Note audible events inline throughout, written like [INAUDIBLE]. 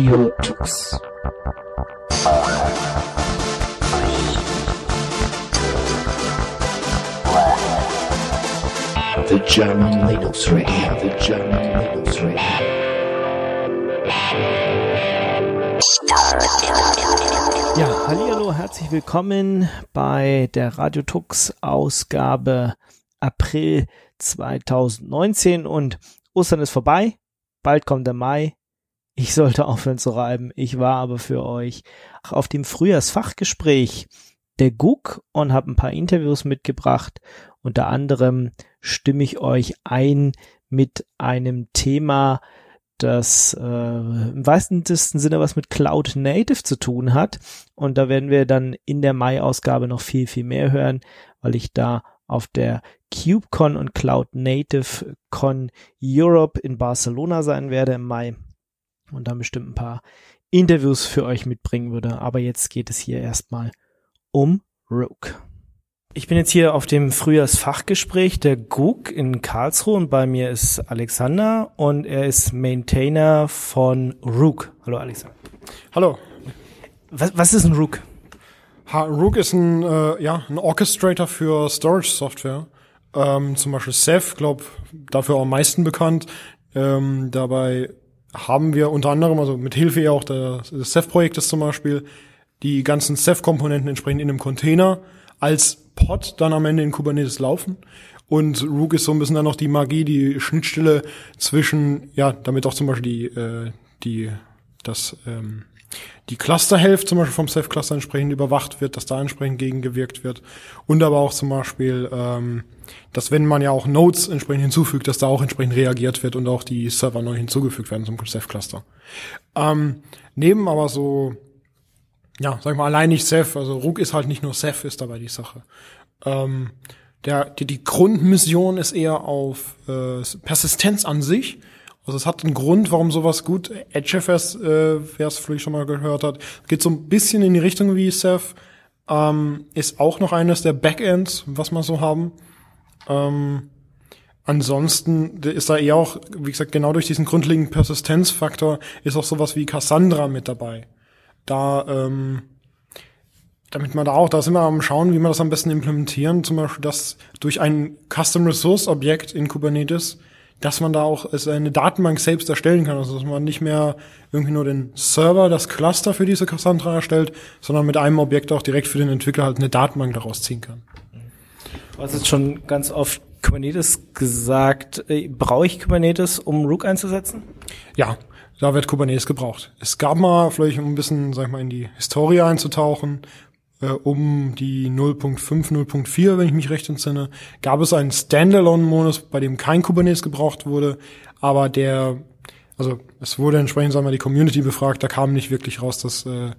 Radio Tux. The German Linux Radio, the German Linux Radio. Ja, hallo, herzlich willkommen bei der Radio Tux Ausgabe April 2019 und Ostern ist vorbei, bald kommt der Mai. Ich sollte aufhören zu reiben. Ich war aber für euch auf dem Frühjahrsfachgespräch der GUK und habe ein paar Interviews mitgebracht. Unter anderem stimme ich euch ein mit einem Thema, das äh, im weitesten Sinne was mit Cloud Native zu tun hat. Und da werden wir dann in der Mai-Ausgabe noch viel, viel mehr hören, weil ich da auf der KubeCon und Cloud Native Con Europe in Barcelona sein werde im Mai und dann bestimmt ein paar Interviews für euch mitbringen würde. Aber jetzt geht es hier erstmal um Rook. Ich bin jetzt hier auf dem Frühjahrsfachgespräch der GUG in Karlsruhe und bei mir ist Alexander und er ist Maintainer von Rook. Hallo Alexander. Hallo. Was, was ist ein Rook? Ha, Rook ist ein, äh, ja, ein Orchestrator für Storage-Software. Ähm, zum Beispiel Ceph, glaube dafür auch am meisten bekannt. Ähm, dabei haben wir unter anderem, also mit Hilfe ja auch des, Ceph-Projektes zum Beispiel, die ganzen Ceph-Komponenten entsprechend in einem Container als Pod dann am Ende in Kubernetes laufen. Und Rook ist so ein bisschen dann noch die Magie, die Schnittstelle zwischen, ja, damit auch zum Beispiel die, äh, die, das, ähm, die Cluster-Health zum Beispiel vom Ceph-Cluster entsprechend überwacht wird, dass da entsprechend gegengewirkt wird. Und aber auch zum Beispiel, ähm, dass wenn man ja auch Nodes entsprechend hinzufügt, dass da auch entsprechend reagiert wird und auch die Server neu hinzugefügt werden zum Ceph-Cluster. Ähm, neben aber so ja, sag ich mal, allein nicht Ceph. Also Rook ist halt nicht nur Ceph, ist dabei die Sache. Ähm, der, die, die Grundmission ist eher auf äh, Persistenz an sich. Also es hat einen Grund, warum sowas gut Edgefs, äh, wer es vielleicht schon mal gehört hat, geht so ein bisschen in die Richtung wie Ceph. Ähm, ist auch noch eines der Backends, was wir so haben. Ähm, ansonsten ist da eher auch, wie gesagt, genau durch diesen grundlegenden Persistenzfaktor ist auch sowas wie Cassandra mit dabei da, ähm, damit man da auch, da sind wir am Schauen, wie wir das am besten implementieren, zum Beispiel, dass durch ein Custom Resource Objekt in Kubernetes, dass man da auch eine Datenbank selbst erstellen kann, also dass man nicht mehr irgendwie nur den Server, das Cluster für diese Cassandra erstellt, sondern mit einem Objekt auch direkt für den Entwickler halt eine Datenbank daraus ziehen kann. Du hast jetzt schon ganz oft Kubernetes gesagt. Äh, brauche ich Kubernetes, um Rook einzusetzen? Ja, da wird Kubernetes gebraucht. Es gab mal, vielleicht um ein bisschen, sag ich mal, in die Historie einzutauchen, äh, um die 0.5, 0.4, wenn ich mich recht entsinne, gab es einen Standalone-Modus, bei dem kein Kubernetes gebraucht wurde, aber der, also es wurde entsprechend, sagen wir, die Community befragt, da kam nicht wirklich raus, dass äh,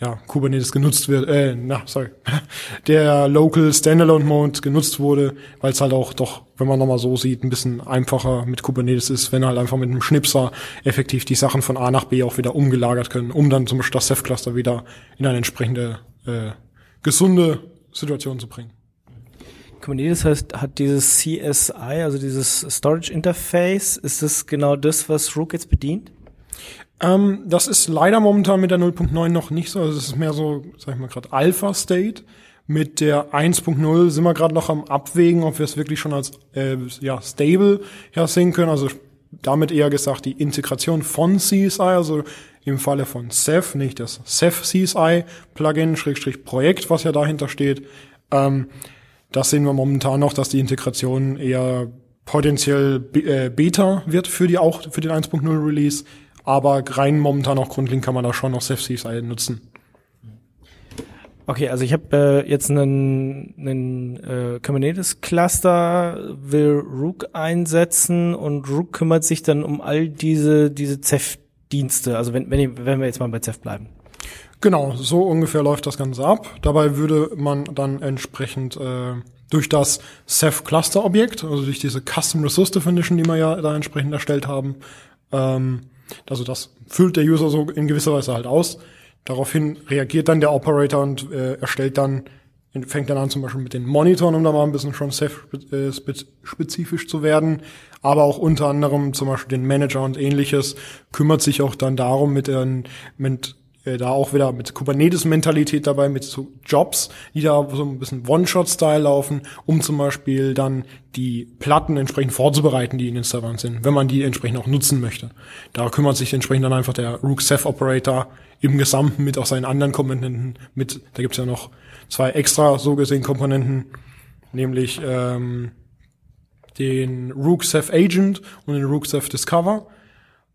ja, Kubernetes genutzt wird, äh, na, sorry, [LAUGHS] der Local Standalone Mode genutzt wurde, weil es halt auch doch, wenn man nochmal so sieht, ein bisschen einfacher mit Kubernetes ist, wenn halt einfach mit einem Schnipser effektiv die Sachen von A nach B auch wieder umgelagert können, um dann zum Beispiel das Ceph-Cluster wieder in eine entsprechende äh, gesunde Situation zu bringen. Kubernetes heißt, hat dieses CSI, also dieses Storage Interface, ist das genau das, was Rook jetzt bedient? Ähm, das ist leider momentan mit der 0.9 noch nicht so. Also es ist mehr so, sag ich mal gerade, Alpha-State. Mit der 1.0 sind wir gerade noch am Abwägen, ob wir es wirklich schon als äh, ja, stable hersehen können. Also damit eher gesagt die Integration von CSI, also im Falle von Ceph, nicht das Ceph CSI Plugin, Schrägstrich Projekt, was ja dahinter steht. Ähm, das sehen wir momentan noch, dass die Integration eher potenziell äh, Beta wird für die auch für den 1.0 Release aber rein momentan auch grundlegend kann man da schon noch CFCs nutzen. Okay, also ich habe äh, jetzt einen, einen äh, Kubernetes Cluster, will Rook einsetzen und Rook kümmert sich dann um all diese diese Ceph Dienste. Also wenn wenn, wenn wir jetzt mal bei Ceph bleiben. Genau, so ungefähr läuft das Ganze ab. Dabei würde man dann entsprechend äh, durch das Ceph Cluster Objekt, also durch diese Custom Resource Definition, die wir ja da entsprechend erstellt haben, ähm, also das füllt der User so in gewisser Weise halt aus. Daraufhin reagiert dann der Operator und äh, erstellt dann fängt dann an zum Beispiel mit den Monitoren, um da mal ein bisschen schon spezifisch zu werden, aber auch unter anderem zum Beispiel den Manager und ähnliches, kümmert sich auch dann darum mit, den, mit äh, da auch wieder mit Kubernetes-Mentalität dabei, mit so Jobs, die da so ein bisschen One-Shot-Style laufen, um zum Beispiel dann die Platten entsprechend vorzubereiten, die in den Servern sind, wenn man die entsprechend auch nutzen möchte. Da kümmert sich entsprechend dann einfach der Rook Ceph Operator im Gesamten mit auch seinen anderen Komponenten mit. Da gibt's ja noch zwei extra so gesehen Komponenten, nämlich ähm, den Rook Ceph Agent und den Rook Ceph Discover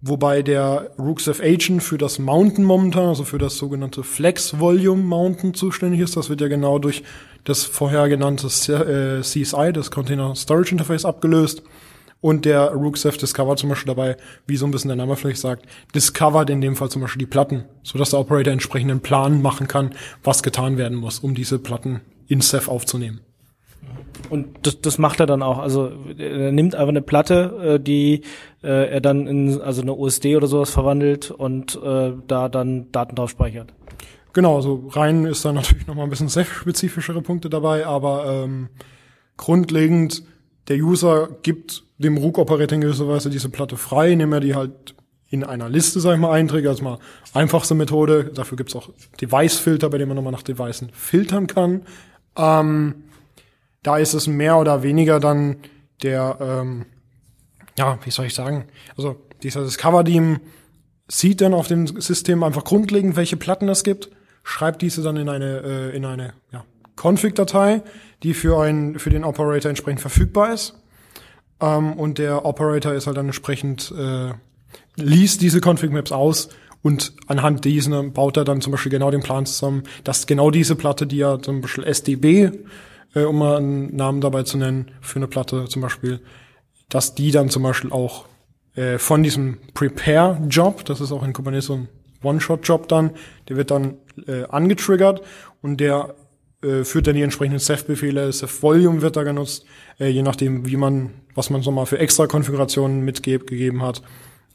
wobei der Rooksev Agent für das Mountain momentan, also für das sogenannte Flex Volume Mountain zuständig ist. Das wird ja genau durch das vorher genannte CSI, das Container Storage Interface, abgelöst. Und der Rooksev Discover zum Beispiel dabei, wie so ein bisschen der Name vielleicht sagt, discovert in dem Fall zum Beispiel die Platten, sodass der Operator entsprechenden Plan machen kann, was getan werden muss, um diese Platten in Ceph aufzunehmen. Und das, das macht er dann auch. Also er nimmt einfach eine Platte, äh, die äh, er dann in also eine USD oder sowas verwandelt und äh, da dann Daten drauf speichert. Genau, also rein ist da natürlich noch mal ein bisschen spezifischere Punkte dabei, aber ähm, grundlegend der User gibt dem Rook-Operator in gewisser Weise diese Platte frei, indem er die halt in einer Liste, sag ich mal, einträgt. Also mal einfachste Methode. Dafür gibt's auch Device-Filter, bei dem man nochmal nach Devices filtern kann. Ähm, da ist es mehr oder weniger dann der, ähm, ja, wie soll ich sagen, also dieser Discover-Team sieht dann auf dem System einfach grundlegend, welche Platten es gibt, schreibt diese dann in eine, äh, in eine ja, Config-Datei, die für, einen, für den Operator entsprechend verfügbar ist. Ähm, und der Operator ist halt dann entsprechend, äh, liest diese Config-Maps aus und anhand diesen baut er dann zum Beispiel genau den Plan zusammen, dass genau diese Platte, die ja zum Beispiel SDB äh, um mal einen Namen dabei zu nennen, für eine Platte zum Beispiel, dass die dann zum Beispiel auch äh, von diesem Prepare-Job, das ist auch in Kubernetes so ein One-Shot-Job dann, der wird dann äh, angetriggert und der äh, führt dann die entsprechenden Ceph-Befehle, Ceph-Volume wird da genutzt, äh, je nachdem, wie man, was man so mal für extra Konfigurationen mitgegeben hat.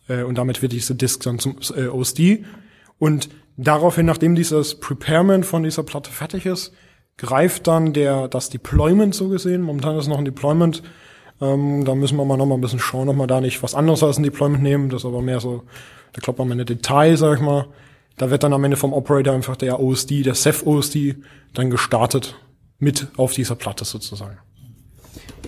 Äh, und damit wird diese Disk dann zum äh, OSD. Und daraufhin, nachdem dieses Preparement von dieser Platte fertig ist, greift dann der das Deployment so gesehen. Momentan ist noch ein Deployment. Ähm, da müssen wir mal noch mal ein bisschen schauen, ob wir da nicht was anderes als ein Deployment nehmen. Das ist aber mehr so, da klappt man eine Detail, sag ich mal. Da wird dann am Ende vom Operator einfach der OSD, der Ceph OSD, dann gestartet mit auf dieser Platte sozusagen.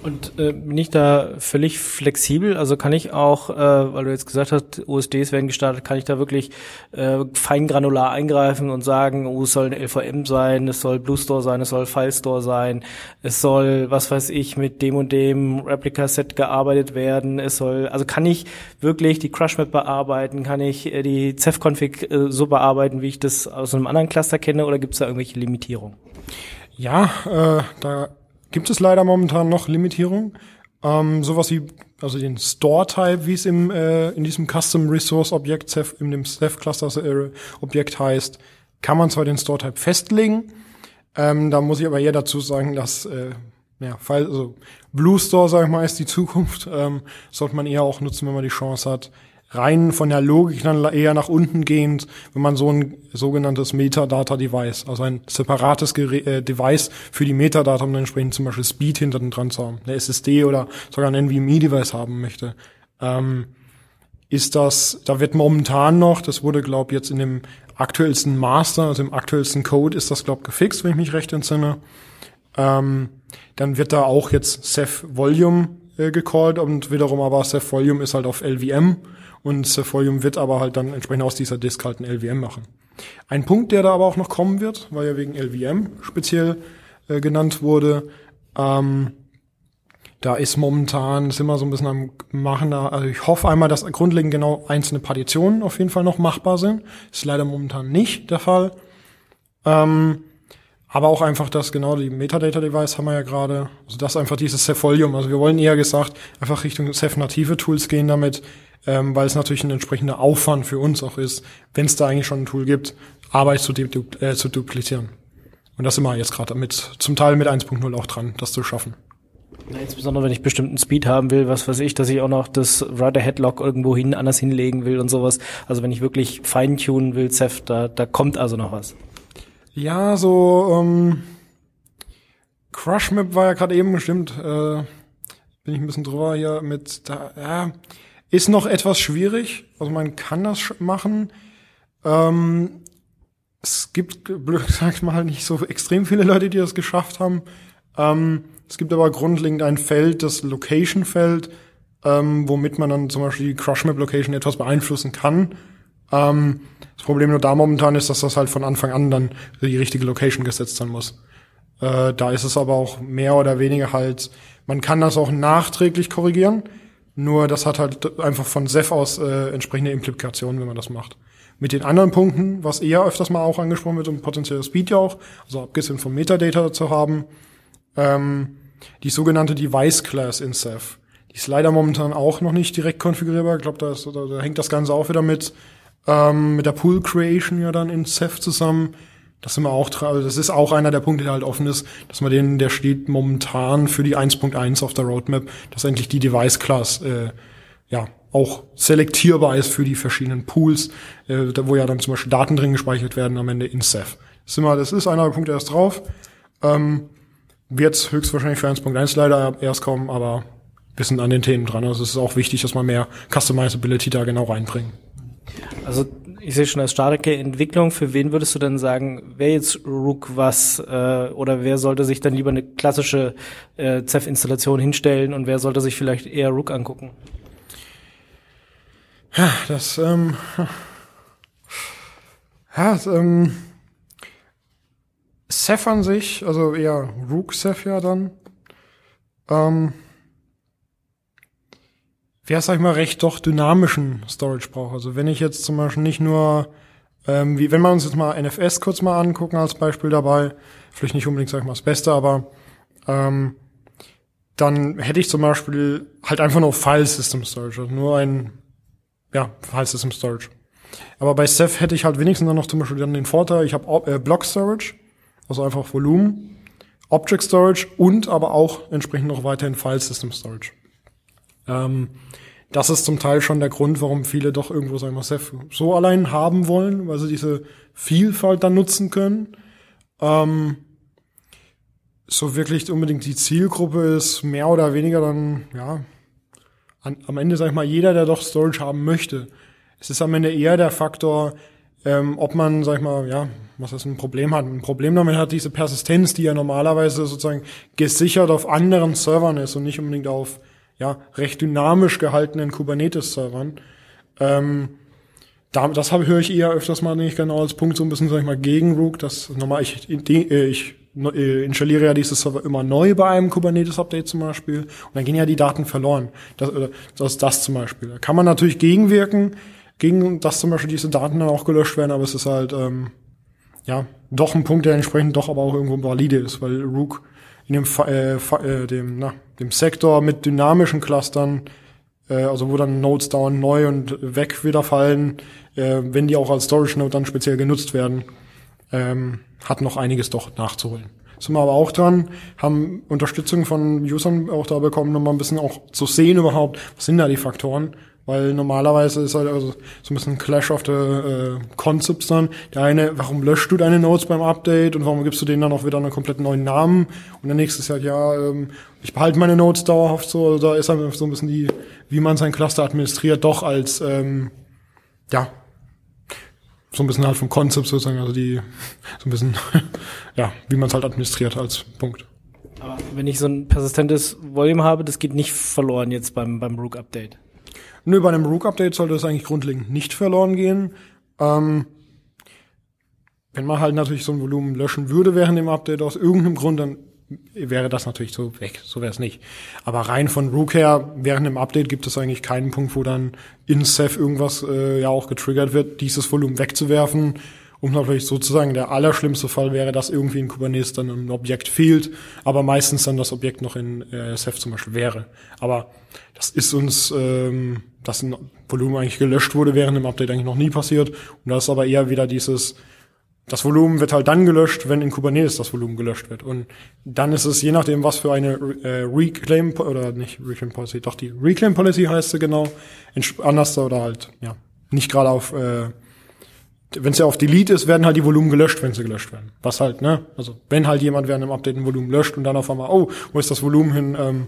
Und äh, bin ich da völlig flexibel? Also kann ich auch, äh, weil du jetzt gesagt hast, USDs werden gestartet, kann ich da wirklich äh, fein granular eingreifen und sagen, oh, es soll ein LVM sein, es soll Blue Store sein, es soll File Store sein, es soll, was weiß ich, mit dem und dem Replica-Set gearbeitet werden, es soll, also kann ich wirklich die Crush-Map bearbeiten, kann ich äh, die Ceph-Config äh, so bearbeiten, wie ich das aus einem anderen Cluster kenne, oder gibt es da irgendwelche Limitierungen? Ja, äh, da gibt es leider momentan noch Limitierungen. Ähm, sowas wie, also den Store-Type, wie es im, äh, in diesem Custom Resource Objekt, in dem Ceph Cluster äh, Objekt heißt, kann man zwar den Store-Type festlegen, ähm, da muss ich aber eher dazu sagen, dass, äh, ja, weil, also Blue Store, sag ich mal, ist die Zukunft, ähm, sollte man eher auch nutzen, wenn man die Chance hat, rein von der Logik dann eher nach unten gehend, wenn man so ein sogenanntes Metadata-Device, also ein separates Gerät, äh, Device für die Metadata, um dann entsprechend zum Beispiel Speed hinten dran zu haben, eine SSD oder sogar ein NVMe-Device haben möchte, ähm, ist das, da wird momentan noch, das wurde, glaube jetzt in dem aktuellsten Master, also im aktuellsten Code ist das, glaube gefixt, wenn ich mich recht entsinne. Ähm, dann wird da auch jetzt Ceph Volume äh, gecallt und wiederum aber Ceph Volume ist halt auf LVM und Cephalium wird aber halt dann entsprechend aus dieser Disk halt ein LVM machen. Ein Punkt, der da aber auch noch kommen wird, weil ja wegen LVM speziell äh, genannt wurde, ähm, da ist momentan, sind wir so ein bisschen am Machen, also ich hoffe einmal, dass grundlegend genau einzelne Partitionen auf jeden Fall noch machbar sind. Ist leider momentan nicht der Fall. Ähm, aber auch einfach das, genau, die Metadata-Device haben wir ja gerade. Also das einfach dieses Cephalium. Also wir wollen eher gesagt einfach Richtung Ceph-native Tools gehen damit, ähm, weil es natürlich ein entsprechender Aufwand für uns auch ist, wenn es da eigentlich schon ein Tool gibt, Arbeit zu, du äh, zu duplizieren. Und das sind wir jetzt gerade mit, zum Teil mit 1.0 auch dran, das zu schaffen. Ja, insbesondere wenn ich bestimmten Speed haben will, was weiß ich, dass ich auch noch das Rider Headlock irgendwo hin anders hinlegen will und sowas. Also wenn ich wirklich feintunen will, Ceph, da, da kommt also noch was. Ja, so, ähm, Crush Map war ja gerade eben bestimmt, äh, bin ich ein bisschen drüber hier mit, da, ja, ist noch etwas schwierig. Also man kann das machen. Ähm, es gibt, blöd gesagt [LAUGHS] mal, nicht so extrem viele Leute, die das geschafft haben. Ähm, es gibt aber grundlegend ein Feld, das Location-Feld, ähm, womit man dann zum Beispiel die Crush Map Location etwas beeinflussen kann. Ähm, das Problem nur da momentan ist, dass das halt von Anfang an dann die richtige Location gesetzt sein muss. Äh, da ist es aber auch mehr oder weniger halt, man kann das auch nachträglich korrigieren, nur das hat halt einfach von Seth aus äh, entsprechende Implikationen, wenn man das macht. Mit den anderen Punkten, was eher öfters mal auch angesprochen wird, um potenzielles Speed ja auch, also abgesehen vom Metadata zu haben, ähm, die sogenannte Device Class in Ceph. Die ist leider momentan auch noch nicht direkt konfigurierbar. Ich glaube, da, da, da hängt das Ganze auch wieder mit, ähm, mit der Pool Creation ja dann in Ceph zusammen. Das sind wir auch, also das ist auch einer der Punkte, der halt offen ist, dass man den, der steht momentan für die 1.1 auf der Roadmap, dass endlich die Device Class, äh, ja, auch selektierbar ist für die verschiedenen Pools, äh, wo ja dann zum Beispiel Daten drin gespeichert werden am Ende in Ceph. Das ist, immer, das ist einer der Punkte erst drauf. Ähm, wird höchstwahrscheinlich für 1.1 leider erst kommen, aber wir sind an den Themen dran. Also es ist auch wichtig, dass man mehr Customizability da genau reinbringt. Also ich sehe schon als starke Entwicklung. Für wen würdest du denn sagen, wer jetzt Rook was äh, oder wer sollte sich dann lieber eine klassische äh, Ceph-Installation hinstellen und wer sollte sich vielleicht eher Rook angucken? Ja, das, ähm, ja, das, ähm, Ceph an sich, also eher Rook Ceph ja dann, ähm, wer, sag ich mal, recht doch dynamischen Storage braucht. Also wenn ich jetzt zum Beispiel nicht nur, ähm, wie wenn wir uns jetzt mal NFS kurz mal angucken als Beispiel dabei, vielleicht nicht unbedingt, sag ich mal, das Beste, aber ähm, dann hätte ich zum Beispiel halt einfach nur File System Storage, also nur ein, ja, File System Storage. Aber bei Ceph hätte ich halt wenigstens dann noch zum Beispiel dann den Vorteil, ich habe äh, Block Storage, also einfach Volumen, Object Storage und aber auch entsprechend noch weiterhin File System Storage. Ähm, das ist zum Teil schon der Grund, warum viele doch irgendwo, sagen wir, Ceph so allein haben wollen, weil sie diese Vielfalt dann nutzen können. Ähm, so wirklich unbedingt die Zielgruppe ist mehr oder weniger dann, ja, an, am Ende, sag ich mal, jeder, der doch Storage haben möchte. Es ist am Ende eher der Faktor, ähm, ob man, sag ich mal, ja, was das ein Problem hat. Ein Problem damit hat diese Persistenz, die ja normalerweise sozusagen gesichert auf anderen Servern ist und nicht unbedingt auf ja, recht dynamisch gehaltenen Kubernetes-Servern. Ähm, da, das habe, höre ich eher öfters mal nicht genau als Punkt so ein bisschen, sag ich mal, gegen Rook. Das nochmal, ich, äh, ich äh, installiere ja diese Server immer neu bei einem Kubernetes-Update zum Beispiel und dann gehen ja die Daten verloren. Das, das ist das zum Beispiel. Da kann man natürlich gegenwirken, gegen dass zum Beispiel diese Daten dann auch gelöscht werden, aber es ist halt ähm, ja doch ein Punkt, der entsprechend doch aber auch irgendwo valide ist, weil Rook in dem, äh, äh, dem, na, dem Sektor mit dynamischen Clustern, äh, also wo dann Nodes dauernd neu und weg wieder fallen, äh, wenn die auch als Storage Node dann speziell genutzt werden, ähm, hat noch einiges doch nachzuholen. Sind wir aber auch dran, haben Unterstützung von Usern auch da bekommen, um mal ein bisschen auch zu sehen überhaupt, was sind da die Faktoren weil normalerweise ist halt also so ein bisschen Clash of the äh, Concepts dann. Der eine, warum löscht du deine Notes beim Update und warum gibst du denen dann auch wieder einen komplett neuen Namen? Und der nächste ist halt, ja, ähm, ich behalte meine Notes dauerhaft so. Also da ist halt so ein bisschen die, wie man sein Cluster administriert, doch als, ähm, ja, so ein bisschen halt vom Concept sozusagen, also die, so ein bisschen, [LAUGHS] ja, wie man es halt administriert als Punkt. Aber wenn ich so ein persistentes Volume habe, das geht nicht verloren jetzt beim, beim Rook-Update. Nö, bei einem Rook-Update sollte das eigentlich grundlegend nicht verloren gehen. Ähm, wenn man halt natürlich so ein Volumen löschen würde während dem Update aus irgendeinem Grund, dann wäre das natürlich so weg. So wäre es nicht. Aber rein von Rook her, während dem Update gibt es eigentlich keinen Punkt, wo dann in Ceph irgendwas äh, ja auch getriggert wird, dieses Volumen wegzuwerfen. Und natürlich sozusagen der allerschlimmste Fall wäre, dass irgendwie in Kubernetes dann ein Objekt fehlt, aber meistens dann das Objekt noch in äh, Ceph zum Beispiel wäre. Aber das ist uns ähm, dass ein Volumen eigentlich gelöscht wurde während dem Update eigentlich noch nie passiert. Und das ist aber eher wieder dieses, das Volumen wird halt dann gelöscht, wenn in Kubernetes das Volumen gelöscht wird. Und dann ist es je nachdem, was für eine äh, Reclaim oder nicht Reclaim Policy, doch die Reclaim Policy heißt sie genau, anders oder halt ja nicht gerade auf äh, wenn es ja auf Delete ist, werden halt die Volumen gelöscht, wenn sie gelöscht werden. Was halt, ne? Also wenn halt jemand während einem Update ein Volumen löscht und dann auf einmal, oh, wo ist das Volumen hin? Ähm,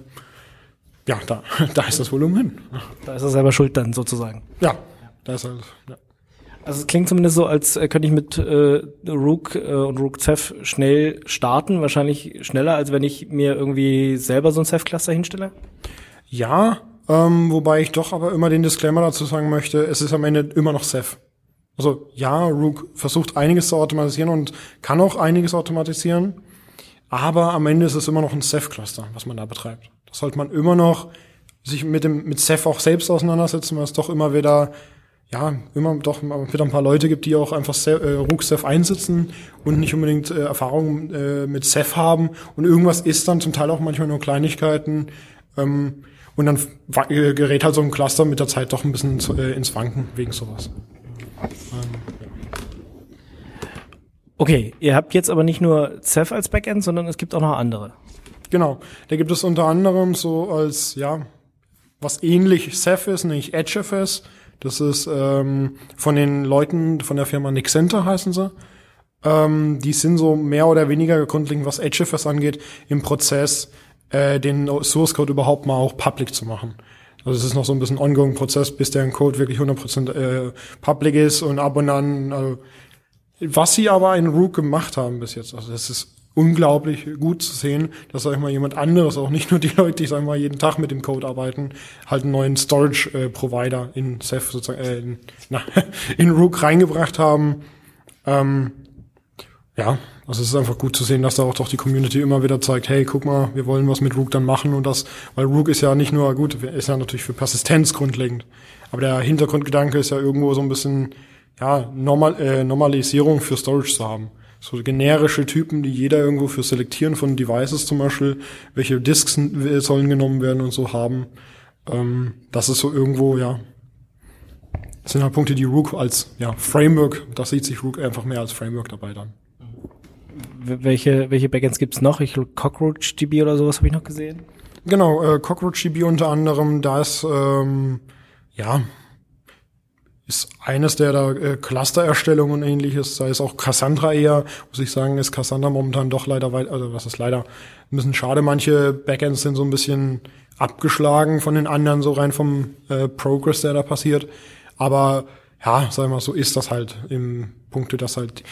ja, da, [LAUGHS] da ist das Volumen hin. Da ist er selber schuld dann sozusagen. Ja, da ist halt, ja. Also es klingt zumindest so, als äh, könnte ich mit äh, Rook äh, und Rook Ceph schnell starten. Wahrscheinlich schneller, als wenn ich mir irgendwie selber so ein Ceph-Cluster hinstelle. Ja, ähm, wobei ich doch aber immer den Disclaimer dazu sagen möchte, es ist am Ende immer noch Ceph. Also ja, Rook versucht einiges zu automatisieren und kann auch einiges automatisieren, aber am Ende ist es immer noch ein Ceph-Cluster, was man da betreibt. Sollte man immer noch sich mit dem mit Ceph auch selbst auseinandersetzen, weil es doch immer wieder ja, immer doch wieder ein paar Leute gibt, die auch einfach Ceph, äh, Ceph einsitzen und nicht unbedingt äh, Erfahrung äh, mit Ceph haben und irgendwas ist dann zum Teil auch manchmal nur Kleinigkeiten ähm, und dann äh, gerät halt so ein Cluster mit der Zeit doch ein bisschen zu, äh, ins Wanken wegen sowas. Okay, ihr habt jetzt aber nicht nur Ceph als Backend, sondern es gibt auch noch andere. Genau, da gibt es unter anderem so als, ja, was ähnlich Ceph ist, nämlich EdgeFS. Das ist ähm, von den Leuten von der Firma Nixenter heißen sie. Ähm, die sind so mehr oder weniger grundlegend, was EdgeFS angeht, im Prozess, äh, den Source Code überhaupt mal auch public zu machen. Also es ist noch so ein bisschen ongoing Prozess, bis der Code wirklich 100% äh, public ist und ab und an. Also, was sie aber in Rook gemacht haben bis jetzt, also das ist unglaublich gut zu sehen, dass sag ich mal jemand anderes, auch nicht nur die Leute, die sag ich mal jeden Tag mit dem Code arbeiten, halt einen neuen Storage äh, Provider in Ceph sozusagen äh, in, na, [LAUGHS] in Rook reingebracht haben. Ähm, ja, also es ist einfach gut zu sehen, dass da auch doch die Community immer wieder zeigt, hey, guck mal, wir wollen was mit Rook dann machen und das, weil Rook ist ja nicht nur gut, ist ja natürlich für Persistenz grundlegend, aber der Hintergrundgedanke ist ja irgendwo so ein bisschen, ja, Normal, äh, Normalisierung für Storage zu haben. So generische Typen, die jeder irgendwo für Selektieren von Devices zum Beispiel, welche Disks sollen genommen werden und so haben. Ähm, das ist so irgendwo, ja, das sind halt Punkte, die Rook als ja, Framework, da sieht sich Rook einfach mehr als Framework dabei dann welche, welche Backends gibt's noch? Ich CockroachDB oder sowas habe ich noch gesehen. Genau, äh, CockroachDB unter anderem, da ist, ähm, ja, ist eines der da äh, Cluster-Erstellung und ähnliches. Da ist auch Cassandra eher, muss ich sagen, ist Cassandra momentan doch leider weit, also was ist leider ein bisschen schade. Manche Backends sind so ein bisschen abgeschlagen von den anderen, so rein vom äh, Progress, der da passiert. Aber ja, sag mal, so ist das halt im Punkte, dass halt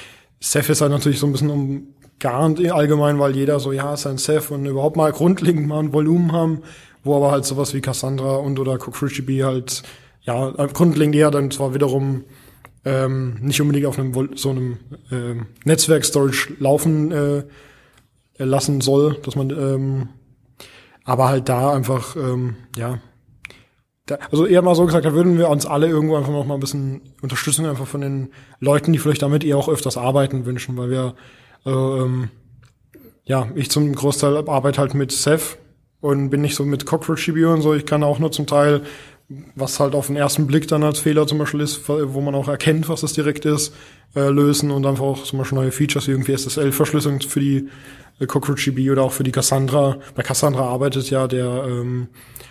Ceph ist halt natürlich so ein bisschen um umgarnt allgemein, weil jeder so, ja, ist ein Ceph und überhaupt mal [LAUGHS] grundlegend mal ein Volumen haben, wo aber halt sowas wie Cassandra und oder CookFreeGB halt, ja, grundlegend eher dann zwar wiederum ähm, nicht unbedingt auf einem so einem ähm, Netzwerk-Storage laufen äh, lassen soll, dass man ähm, aber halt da einfach, ähm, ja, da, also eher mal so gesagt, da würden wir uns alle irgendwo einfach noch mal ein bisschen Unterstützung einfach von den Leuten, die vielleicht damit eher auch öfters arbeiten, wünschen, weil wir also, ähm, ja, ich zum Großteil arbeite halt mit Ceph und bin nicht so mit CockroachDB und so. Ich kann auch nur zum Teil, was halt auf den ersten Blick dann als Fehler zum Beispiel ist, wo man auch erkennt, was das direkt ist, äh, lösen und einfach auch zum Beispiel neue Features wie irgendwie SSL-Verschlüsselung für die äh, CockroachDB oder auch für die Cassandra. Bei Cassandra arbeitet ja der, ähm,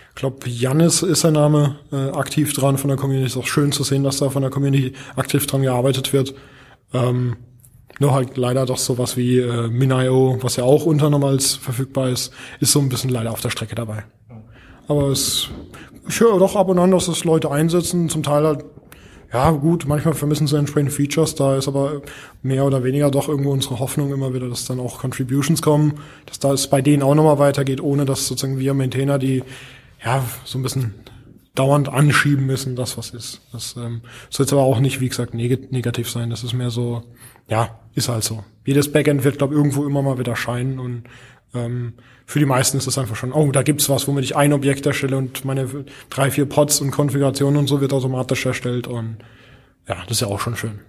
ich glaube, Jannis ist sein Name, äh, aktiv dran von der Community. Ist auch schön zu sehen, dass da von der Community aktiv dran gearbeitet wird. Ähm, nur halt leider doch sowas wie äh, Min.io, was ja auch unternormals verfügbar ist, ist so ein bisschen leider auf der Strecke dabei. Aber es, ich höre doch ab und an, dass das Leute einsetzen, zum Teil halt, ja gut, manchmal vermissen sie entsprechende Features, da ist aber mehr oder weniger doch irgendwo unsere Hoffnung immer wieder, dass dann auch Contributions kommen, dass da es bei denen auch nochmal weitergeht, ohne dass sozusagen wir Maintainer die, ja, so ein bisschen dauernd anschieben müssen, das was ist. Das ähm, soll jetzt aber auch nicht, wie gesagt, neg negativ sein. Das ist mehr so, ja, ist halt so. Jedes Backend wird, glaube irgendwo immer mal wieder scheinen und für die meisten ist es einfach schon, oh, da gibt's was, womit ich ein Objekt erstelle und meine drei, vier Pods und Konfigurationen und so wird automatisch erstellt und ja, das ist ja auch schon schön.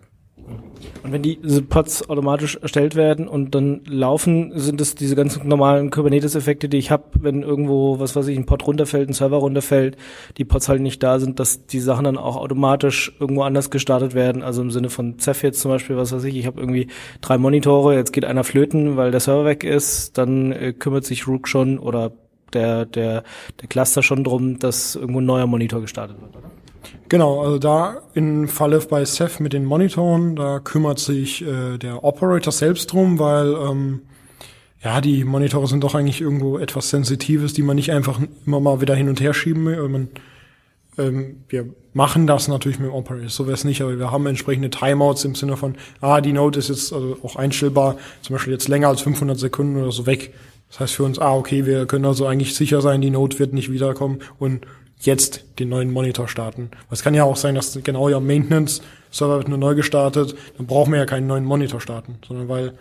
Und wenn diese Pods automatisch erstellt werden und dann laufen, sind es diese ganzen normalen Kubernetes-Effekte, die ich habe, wenn irgendwo, was weiß ich, ein Pod runterfällt, ein Server runterfällt, die Pods halt nicht da sind, dass die Sachen dann auch automatisch irgendwo anders gestartet werden. Also im Sinne von Ceph jetzt zum Beispiel, was weiß ich, ich habe irgendwie drei Monitore, jetzt geht einer flöten, weil der Server weg ist, dann äh, kümmert sich Rook schon oder der, der, der Cluster schon drum, dass irgendwo ein neuer Monitor gestartet wird, oder? Genau, also da im Falle bei Ceph mit den Monitoren, da kümmert sich äh, der Operator selbst drum, weil ähm, ja, die Monitore sind doch eigentlich irgendwo etwas Sensitives, die man nicht einfach immer mal wieder hin und her schieben will. Man, ähm, wir machen das natürlich mit dem Operator, so wäre es nicht, aber wir haben entsprechende Timeouts im Sinne von, ah, die Note ist jetzt also auch einstellbar, zum Beispiel jetzt länger als 500 Sekunden oder so weg. Das heißt für uns, ah, okay, wir können also eigentlich sicher sein, die Note wird nicht wiederkommen und jetzt den neuen Monitor starten. Es kann ja auch sein, dass genau ja Maintenance Server wird nur neu gestartet, dann brauchen wir ja keinen neuen Monitor starten, sondern weil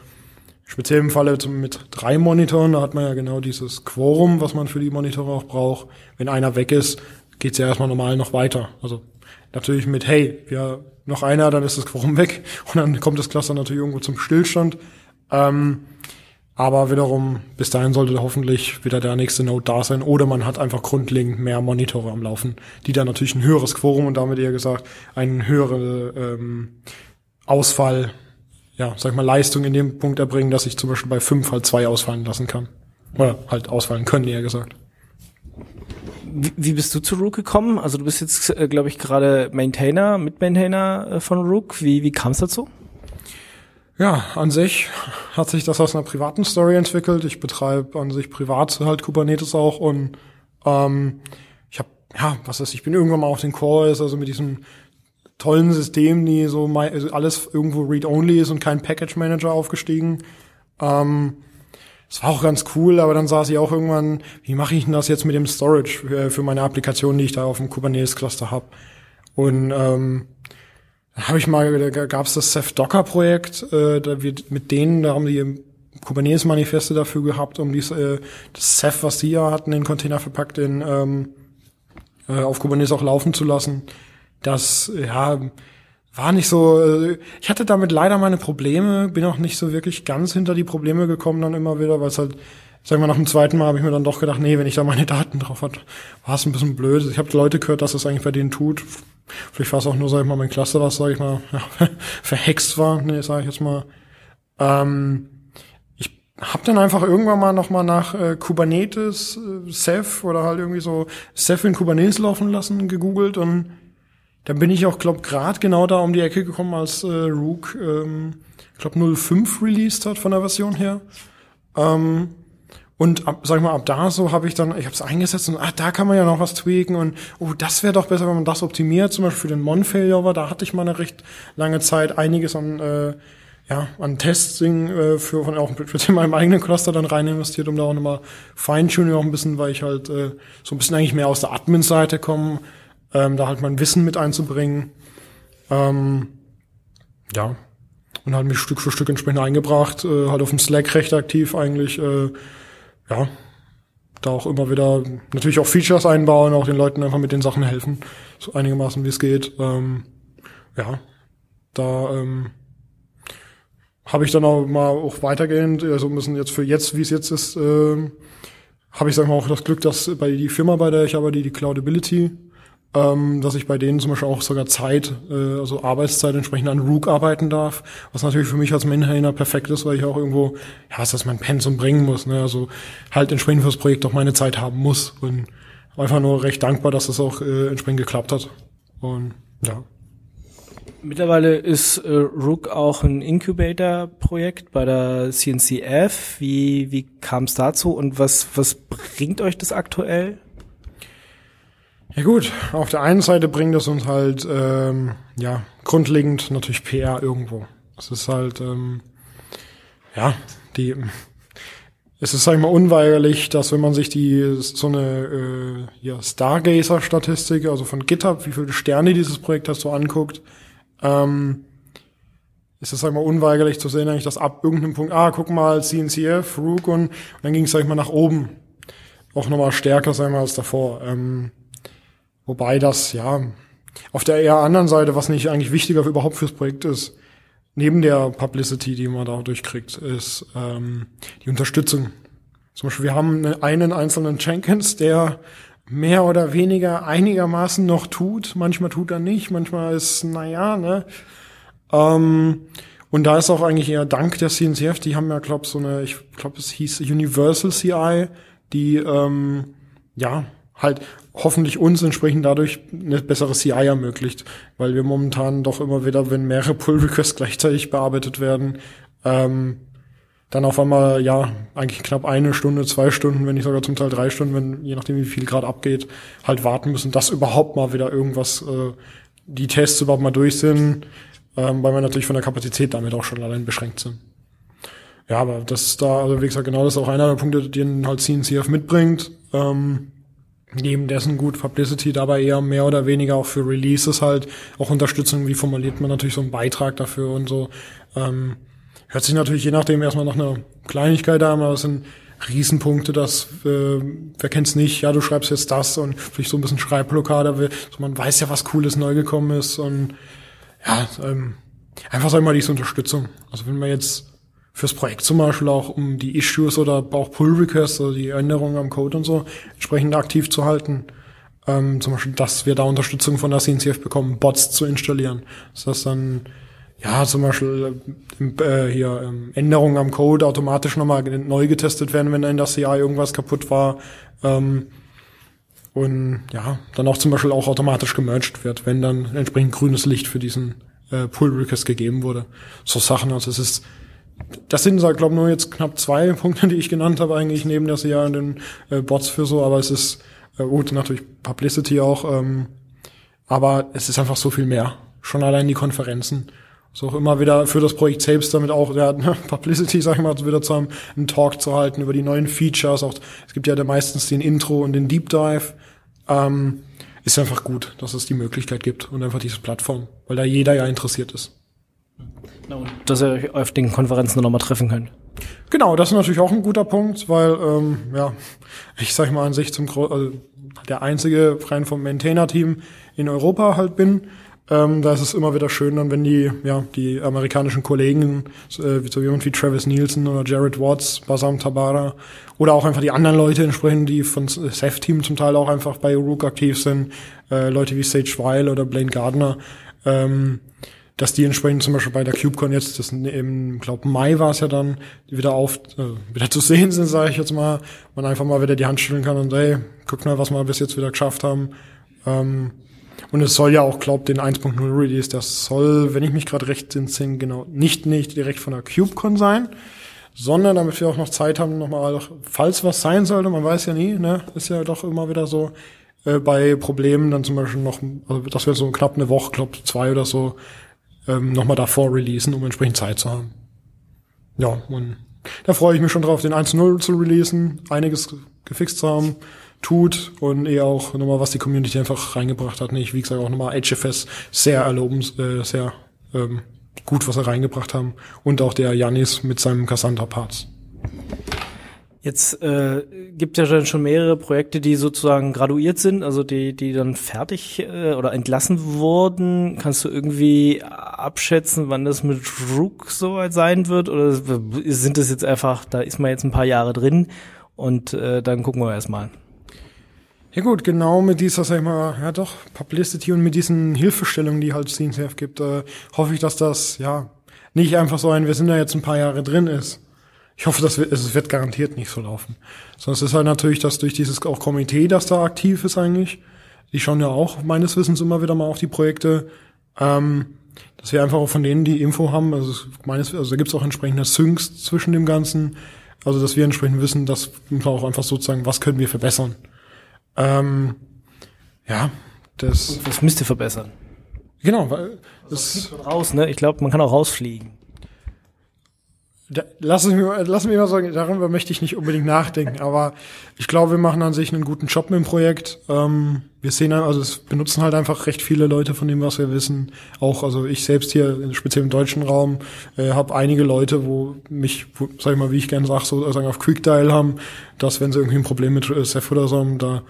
speziell im Falle mit drei Monitoren, da hat man ja genau dieses Quorum, was man für die Monitore auch braucht. Wenn einer weg ist, geht's ja erstmal normal noch weiter. Also natürlich mit, hey, wir noch einer, dann ist das Quorum weg [LAUGHS] und dann kommt das Cluster natürlich irgendwo zum Stillstand. Ähm, aber wiederum, bis dahin sollte hoffentlich wieder der nächste Node da sein oder man hat einfach grundlegend mehr Monitore am Laufen, die dann natürlich ein höheres Quorum und damit eher gesagt einen höheren ähm, Ausfall, ja, sag ich mal, Leistung in dem Punkt erbringen, dass ich zum Beispiel bei fünf halt zwei ausfallen lassen kann. Oder halt ausfallen können, eher gesagt. Wie, wie bist du zu Rook gekommen? Also du bist jetzt, äh, glaube ich, gerade Maintainer, Mitmaintainer äh, von Rook. Wie, wie kam es dazu? Ja, an sich hat sich das aus einer privaten Story entwickelt. Ich betreibe an sich privat halt Kubernetes auch und ähm, ich habe, ja, was ist, ich bin irgendwann mal auf den Calls, also mit diesem tollen System, die so also alles irgendwo read-only ist und kein Package Manager aufgestiegen. Ähm, das war auch ganz cool, aber dann saß ich auch irgendwann, wie mache ich denn das jetzt mit dem Storage für, für meine Applikation, die ich da auf dem Kubernetes-Cluster habe? Und ähm, habe ich mal, da gab es das Ceph Docker Projekt, äh, da wird mit denen, da haben die Kubernetes Manifeste dafür gehabt, um dies, äh, das Ceph, was die ja hatten, in Container verpackt, in, ähm, äh, auf Kubernetes auch laufen zu lassen. Das, ja, war nicht so, äh, ich hatte damit leider meine Probleme, bin auch nicht so wirklich ganz hinter die Probleme gekommen dann immer wieder, weil es halt, sagen wir nach dem zweiten Mal habe ich mir dann doch gedacht, nee, wenn ich da meine Daten drauf hat, war es ein bisschen blöd. Ich habe Leute gehört, dass das eigentlich bei denen tut. Vielleicht war es auch nur, sag ich mal, mein Cluster, was, sag ich mal, [LAUGHS] ja, verhext war, nee, sag ich jetzt mal. Ähm, ich habe dann einfach irgendwann mal noch mal nach äh, Kubernetes, äh, Ceph oder halt irgendwie so Ceph in Kubernetes laufen lassen, gegoogelt und dann bin ich auch, glaub, gerade genau da um die Ecke gekommen, als äh, Rook, ähm, glaub, 05 released hat von der Version her. Ähm, und ab, sag ich mal, ab da so habe ich dann, ich habe es eingesetzt und ah, da kann man ja noch was tweaken und oh, das wäre doch besser, wenn man das optimiert. Zum Beispiel für den Mon-Failure, da hatte ich mal eine recht lange Zeit einiges an äh, ja, an Testing äh, für von auch mit meinem eigenen Cluster dann rein investiert, um da auch nochmal Feintuning auch ein bisschen, weil ich halt äh, so ein bisschen eigentlich mehr aus der Admin-Seite komme, ähm, da halt mein Wissen mit einzubringen. Ähm, ja. Und halt mich Stück für Stück entsprechend eingebracht, äh, halt auf dem Slack recht aktiv eigentlich, äh, ja, da auch immer wieder natürlich auch Features einbauen, auch den Leuten einfach mit den Sachen helfen, so einigermaßen wie es geht. Ähm, ja, da ähm, habe ich dann auch mal auch weitergehend, also ein bisschen jetzt für jetzt, wie es jetzt ist, äh, habe ich sag mal auch das Glück, dass bei die Firma, bei der ich arbeite, die Cloudability, ähm, dass ich bei denen zum Beispiel auch sogar Zeit, äh, also Arbeitszeit entsprechend an Rook arbeiten darf, was natürlich für mich als Maintainer perfekt ist, weil ich auch irgendwo, ja, was das mein Pensum bringen muss, ne, also halt entsprechend fürs Projekt auch meine Zeit haben muss und einfach nur recht dankbar, dass das auch äh, entsprechend geklappt hat und ja. Mittlerweile ist äh, Rook auch ein Incubator-Projekt bei der CNCF. Wie, wie kam es dazu und was, was bringt euch das aktuell? Ja gut, auf der einen Seite bringt es uns halt, ähm, ja, grundlegend natürlich PR irgendwo. Es ist halt, ähm, ja, die, es ist, sag ich mal, unweigerlich, dass wenn man sich die, so eine, äh, ja, Stargazer-Statistik, also von GitHub, wie viele Sterne dieses Projekt hast, so anguckt, ähm, ist es, sag ich mal, unweigerlich zu sehen, eigentlich, dass ab irgendeinem Punkt, ah, guck mal, CNCF, Rook und, und dann ging es, sag ich mal, nach oben. Auch nochmal stärker, sag ich mal, als davor. Ähm, Wobei das, ja, auf der eher anderen Seite, was nicht eigentlich wichtiger überhaupt fürs Projekt ist, neben der Publicity, die man dadurch kriegt, ist ähm, die Unterstützung. Zum Beispiel, wir haben einen einzelnen Jenkins, der mehr oder weniger einigermaßen noch tut. Manchmal tut er nicht, manchmal ist, naja, ne. Ähm, und da ist auch eigentlich eher dank der CNCF, die haben ja, glaub so eine, ich glaube, es hieß Universal CI, die ähm, ja halt hoffentlich uns entsprechend dadurch eine bessere CI ermöglicht, weil wir momentan doch immer wieder, wenn mehrere Pull Requests gleichzeitig bearbeitet werden, ähm, dann auf einmal, ja, eigentlich knapp eine Stunde, zwei Stunden, wenn nicht sogar zum Teil drei Stunden, wenn, je nachdem wie viel gerade abgeht, halt warten müssen, dass überhaupt mal wieder irgendwas, äh, die Tests überhaupt mal durch sind, ähm, weil wir natürlich von der Kapazität damit auch schon allein beschränkt sind. Ja, aber das ist da, also wie gesagt, genau das ist auch einer der Punkte, den halt CNCF mitbringt. Ähm, neben dessen gut Publicity dabei eher mehr oder weniger auch für Releases halt auch Unterstützung, wie formuliert man natürlich so einen Beitrag dafür und so. Ähm, hört sich natürlich je nachdem erstmal noch eine Kleinigkeit an, aber es sind Riesenpunkte, dass, äh, wer kennt's nicht, ja, du schreibst jetzt das und vielleicht so ein bisschen Schreibblockade, so man weiß ja, was Cooles neu gekommen ist und ja, ähm, einfach sag ich mal diese Unterstützung. Also wenn man jetzt fürs Projekt zum Beispiel auch, um die Issues oder auch Pull Requests, also die Änderungen am Code und so, entsprechend aktiv zu halten. Ähm, zum Beispiel, dass wir da Unterstützung von der CNCF bekommen, Bots zu installieren. Dass das dann, ja, zum Beispiel äh, hier ähm, Änderungen am Code automatisch nochmal neu getestet werden, wenn in der CI irgendwas kaputt war. Ähm, und ja, dann auch zum Beispiel auch automatisch gemerged wird, wenn dann entsprechend grünes Licht für diesen äh, Pull Request gegeben wurde. So Sachen, also es ist das sind, glaube ich, nur jetzt knapp zwei [LAUGHS] Punkte, die ich genannt habe, eigentlich neben der CA und den äh, Bots für so, aber es ist äh, gut, natürlich Publicity auch, ähm, aber es ist einfach so viel mehr. Schon allein die Konferenzen. So auch immer wieder für das Projekt selbst damit auch ja, [LAUGHS] Publicity, sag ich mal, wieder zu haben, einen Talk zu halten über die neuen Features. Auch es gibt ja meistens den Intro und den Deep Dive. Ähm, ist einfach gut, dass es die Möglichkeit gibt und einfach diese Plattform, weil da jeder ja interessiert ist. Und dass ihr euch auf den Konferenzen nochmal treffen könnt. Genau, das ist natürlich auch ein guter Punkt, weil, ähm, ja, ich sag mal an sich zum Gro also der einzige rein vom Maintainer-Team in Europa halt bin. Ähm, da ist es immer wieder schön, dann wenn die, ja, die amerikanischen Kollegen, äh, so jemand wie Travis Nielsen oder Jared Watts, Basam Tabara oder auch einfach die anderen Leute entsprechend, die von Seth-Team zum Teil auch einfach bei Rook aktiv sind, äh, Leute wie Sage Weil oder Blaine Gardner, ähm, dass die entsprechend zum Beispiel bei der CubeCon jetzt, das im, glaub Mai war es ja dann, wieder auf, äh, wieder zu sehen sind, sage ich jetzt mal, man einfach mal wieder die Hand schütteln kann und ey, guck mal, was wir bis jetzt wieder geschafft haben. Ähm, und es soll ja auch, glaub, den 1.0 Release, das soll, wenn ich mich gerade recht entsinne, genau, nicht, nicht direkt von der CubeCon sein, sondern damit wir auch noch Zeit haben, nochmal, falls was sein sollte, man weiß ja nie, ne, ist ja doch immer wieder so, äh, bei Problemen dann zum Beispiel noch, also dass wir so knapp eine Woche, glaub, zwei oder so, ähm, nochmal davor releasen, um entsprechend Zeit zu haben. Ja, und da freue ich mich schon drauf, den 1.0 zu releasen, einiges gefixt zu haben, tut und eher auch nochmal, was die Community einfach reingebracht hat. Nicht, wie gesagt, auch nochmal HFS sehr erlobens, äh, sehr ähm, gut, was er reingebracht haben. Und auch der Janis mit seinem Cassandra-Parts. Jetzt äh, gibt ja schon mehrere Projekte, die sozusagen graduiert sind, also die, die dann fertig äh, oder entlassen wurden. Kannst du irgendwie abschätzen, wann das mit Rook soweit sein wird? Oder sind das jetzt einfach, da ist man jetzt ein paar Jahre drin und äh, dann gucken wir erstmal. Ja gut, genau mit dieser, sag ich mal, ja doch, Publicity und mit diesen Hilfestellungen, die halt CNCF gibt, äh, hoffe ich, dass das, ja, nicht einfach so ein, wir sind da jetzt ein paar Jahre drin ist ich hoffe, dass wir, es wird garantiert nicht so laufen. Sonst ist halt natürlich, dass durch dieses auch Komitee, das da aktiv ist eigentlich, die schauen ja auch meines Wissens immer wieder mal auf die Projekte, ähm, dass wir einfach auch von denen die Info haben. Also meines, also da gibt's auch entsprechende Syncs zwischen dem Ganzen. Also dass wir entsprechend wissen, dass wir auch einfach sozusagen, was können wir verbessern. Ähm, ja, das. Und was müsst ihr verbessern? Genau, weil das raus, ne? Ich glaube, man kann auch rausfliegen. Da, lass, mich, lass mich mal sagen, darüber möchte ich nicht unbedingt nachdenken, aber ich glaube, wir machen an sich einen guten Job mit dem Projekt. Ähm, wir sehen, also es benutzen halt einfach recht viele Leute von dem, was wir wissen. Auch, also ich selbst hier, speziell im deutschen Raum, äh, habe einige Leute, wo mich, wo, sag ich mal, wie ich gerne sage, so sagen auf Quickdial haben, dass wenn sie irgendwie ein Problem mit äh, Ceph oder so haben, da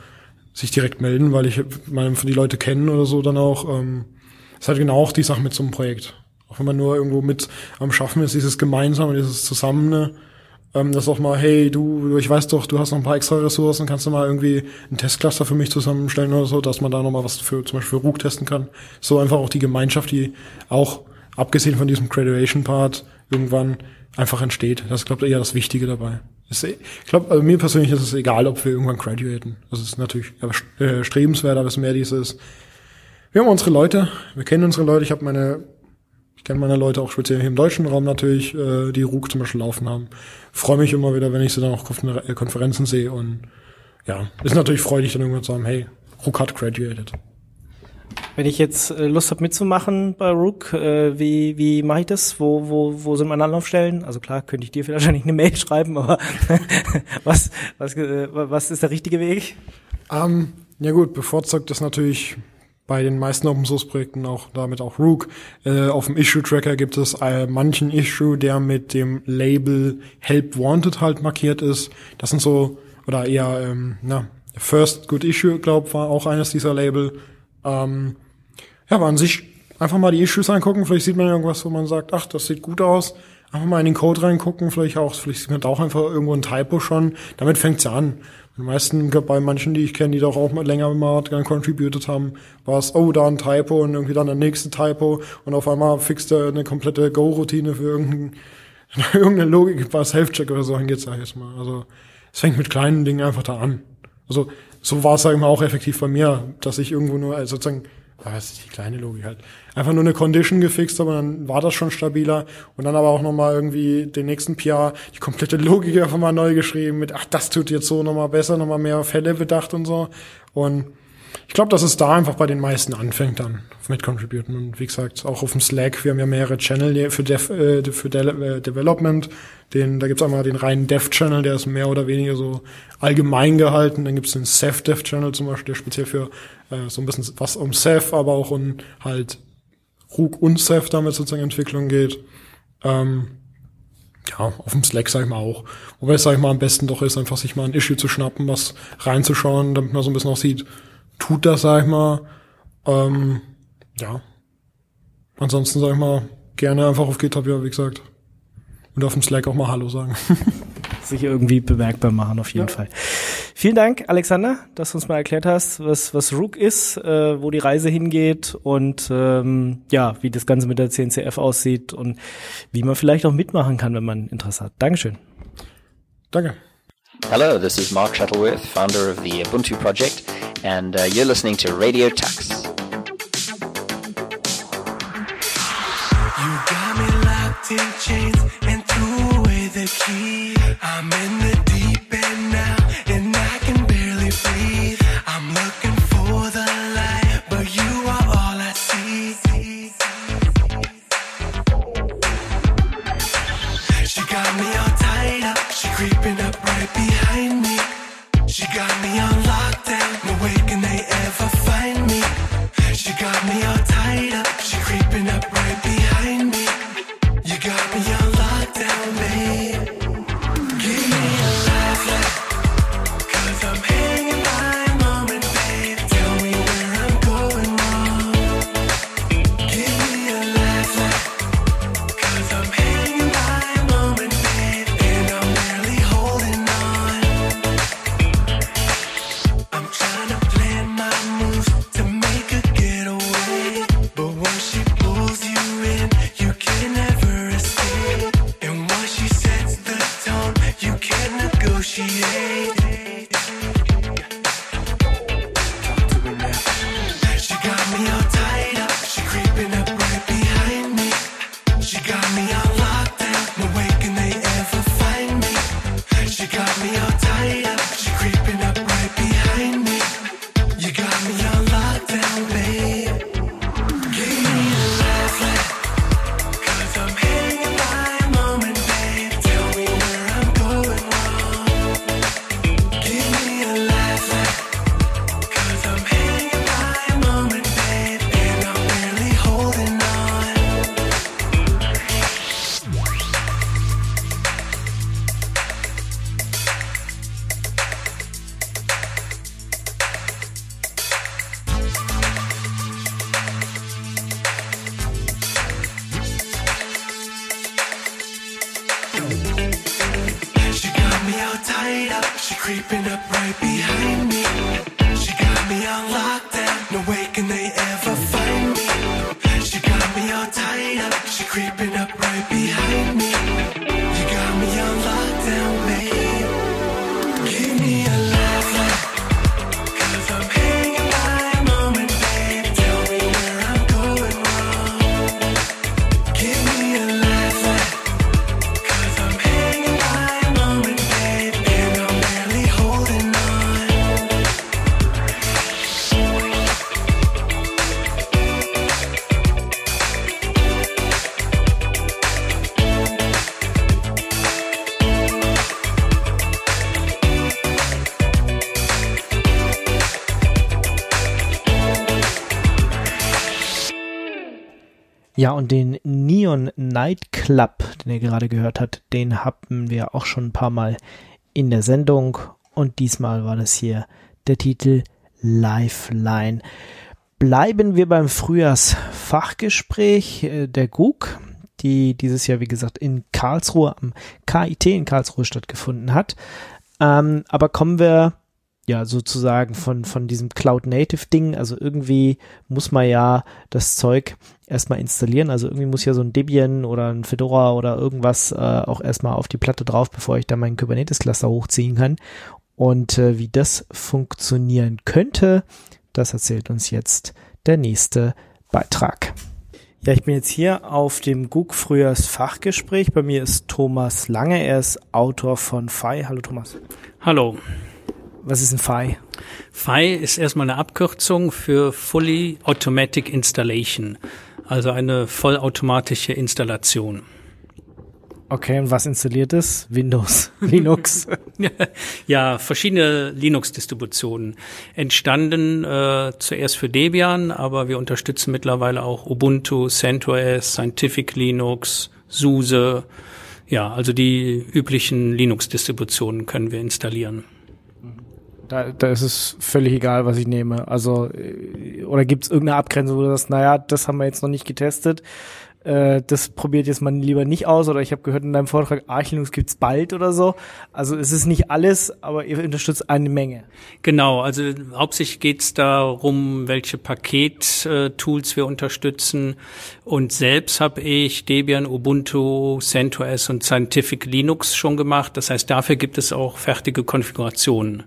sich direkt melden, weil ich meine, die Leute kennen oder so dann auch. Ähm, ist halt genau auch die Sache mit so einem Projekt. Auch wenn man nur irgendwo mit am Schaffen ist, dieses Gemeinsame, dieses Zusammene, ähm, das auch mal, hey, du, ich weiß doch, du hast noch ein paar extra Ressourcen, kannst du mal irgendwie ein Testcluster für mich zusammenstellen oder so, dass man da nochmal was für, zum Beispiel für RUG testen kann. So einfach auch die Gemeinschaft, die auch, abgesehen von diesem Graduation-Part, irgendwann einfach entsteht. Das ist, glaube ich, eher das Wichtige dabei. Ist, ich glaube, also mir persönlich ist es egal, ob wir irgendwann graduaten. Das ist natürlich äh, strebenswert, aber es mehr dieses. Wir haben unsere Leute, wir kennen unsere Leute. Ich habe meine, ich kenne meine Leute auch speziell hier im deutschen Raum natürlich, äh, die RUG zum Beispiel laufen haben. Freue mich immer wieder, wenn ich sie dann auch auf äh, Konferenzen sehe und ja, ist natürlich freudig, dann irgendwann zu sagen, hey, RUG hat graduated. Wenn ich jetzt äh, Lust habe mitzumachen bei Rook, äh, wie, wie mache ich das? Wo, wo, wo sind meine Anlaufstellen? Also klar, könnte ich dir [LAUGHS] wahrscheinlich eine Mail schreiben, aber [LAUGHS] was, was, äh, was ist der richtige Weg? Um, ähm, ja gut, bevorzugt ist natürlich bei den meisten Open Source Projekten auch damit auch Rook. Äh, auf dem Issue Tracker gibt es äh, manchen Issue, der mit dem Label Help Wanted halt markiert ist. Das sind so oder eher ähm, na First Good Issue, glaube war auch eines dieser Label. Ähm, ja, aber an sich einfach mal die Issues angucken. Vielleicht sieht man irgendwas, wo man sagt, ach, das sieht gut aus. Einfach mal in den Code reingucken, vielleicht auch, vielleicht sieht man da auch einfach irgendwo ein Typo schon. Damit fängt's ja an. Die meisten, bei manchen, die ich kenne, die doch auch mal länger mal dran contributed haben, war es, oh, da ein Typo und irgendwie dann der nächste Typo und auf einmal fixt er eine komplette Go-Routine für irgendein, [LAUGHS] irgendeine Logik, was Health-Check oder so ich jetzt mal. Also, es fängt mit kleinen Dingen einfach da an. Also, so war es, sag ich mal, auch effektiv bei mir, dass ich irgendwo nur, also sozusagen, was ist die kleine Logik halt, einfach nur eine Condition gefixt und dann war das schon stabiler. Und dann aber auch nochmal irgendwie den nächsten PR die komplette Logik einfach mal neu geschrieben mit, ach, das tut jetzt so nochmal besser, nochmal mehr Fälle bedacht und so. Und ich glaube, dass es da einfach bei den meisten anfängt dann mit Contributen. Und wie gesagt, auch auf dem Slack, wir haben ja mehrere Channel für, Dev, äh, für De äh, Development. Den, da gibt's einmal den reinen Dev-Channel, der ist mehr oder weniger so allgemein gehalten. Dann gibt's den Ceph-Dev-Channel zum Beispiel, der speziell für äh, so ein bisschen was um Ceph, aber auch um halt RUG und Ceph damit sozusagen Entwicklung geht. Ähm, ja, auf dem Slack sag ich mal auch. Wobei es, sag ich mal, am besten doch ist, einfach sich mal ein Issue zu schnappen, was reinzuschauen, damit man so ein bisschen auch sieht, tut das, sag ich mal. Ähm, ja. Ansonsten sag ich mal, gerne einfach auf GitHub, ja, wie gesagt. Und auf dem Slack auch mal Hallo sagen. [LAUGHS] Sich irgendwie bemerkbar machen, auf jeden ja. Fall. Vielen Dank, Alexander, dass du uns mal erklärt hast, was, was Rook ist, äh, wo die Reise hingeht und ähm, ja, wie das Ganze mit der CNCF aussieht und wie man vielleicht auch mitmachen kann, wenn man Interesse hat. Dankeschön. Danke. Hello, this is Mark Shuttleworth, founder of the Ubuntu project, and uh, you're listening to Radio Tux. Und den Neon Night Club, den ihr gerade gehört habt, den hatten wir auch schon ein paar Mal in der Sendung. Und diesmal war das hier der Titel Lifeline. Bleiben wir beim Frühjahrsfachgespräch äh, der GUG, die dieses Jahr, wie gesagt, in Karlsruhe am KIT in Karlsruhe stattgefunden hat. Ähm, aber kommen wir ja sozusagen von, von diesem Cloud Native Ding. Also irgendwie muss man ja das Zeug erstmal installieren. Also irgendwie muss ja so ein Debian oder ein Fedora oder irgendwas äh, auch erstmal auf die Platte drauf, bevor ich da meinen Kubernetes Cluster hochziehen kann. Und äh, wie das funktionieren könnte, das erzählt uns jetzt der nächste Beitrag. Ja, ich bin jetzt hier auf dem GUG Frühjahrs Fachgespräch. Bei mir ist Thomas Lange. Er ist Autor von FI. Hallo Thomas. Hallo. Was ist ein FI? FI ist erstmal eine Abkürzung für Fully Automatic Installation, also eine vollautomatische Installation. Okay, und was installiert es? Windows, [LAUGHS] Linux. [LAUGHS] ja, verschiedene Linux-Distributionen. Entstanden äh, zuerst für Debian, aber wir unterstützen mittlerweile auch Ubuntu, CentOS, Scientific Linux, SUSE. Ja, also die üblichen Linux-Distributionen können wir installieren. Da, da ist es völlig egal, was ich nehme. Also, äh, oder gibt es irgendeine Abgrenzung, wo du sagst, naja, das haben wir jetzt noch nicht getestet äh, das probiert jetzt man lieber nicht aus oder ich habe gehört in deinem Vortrag, Arch Linux gibt's bald oder so. Also es ist nicht alles, aber ihr unterstützt eine Menge. Genau, also hauptsächlich geht's darum, welche Paket-Tools wir unterstützen und selbst habe ich Debian, Ubuntu, CentOS und Scientific Linux schon gemacht. Das heißt, dafür gibt es auch fertige Konfigurationen.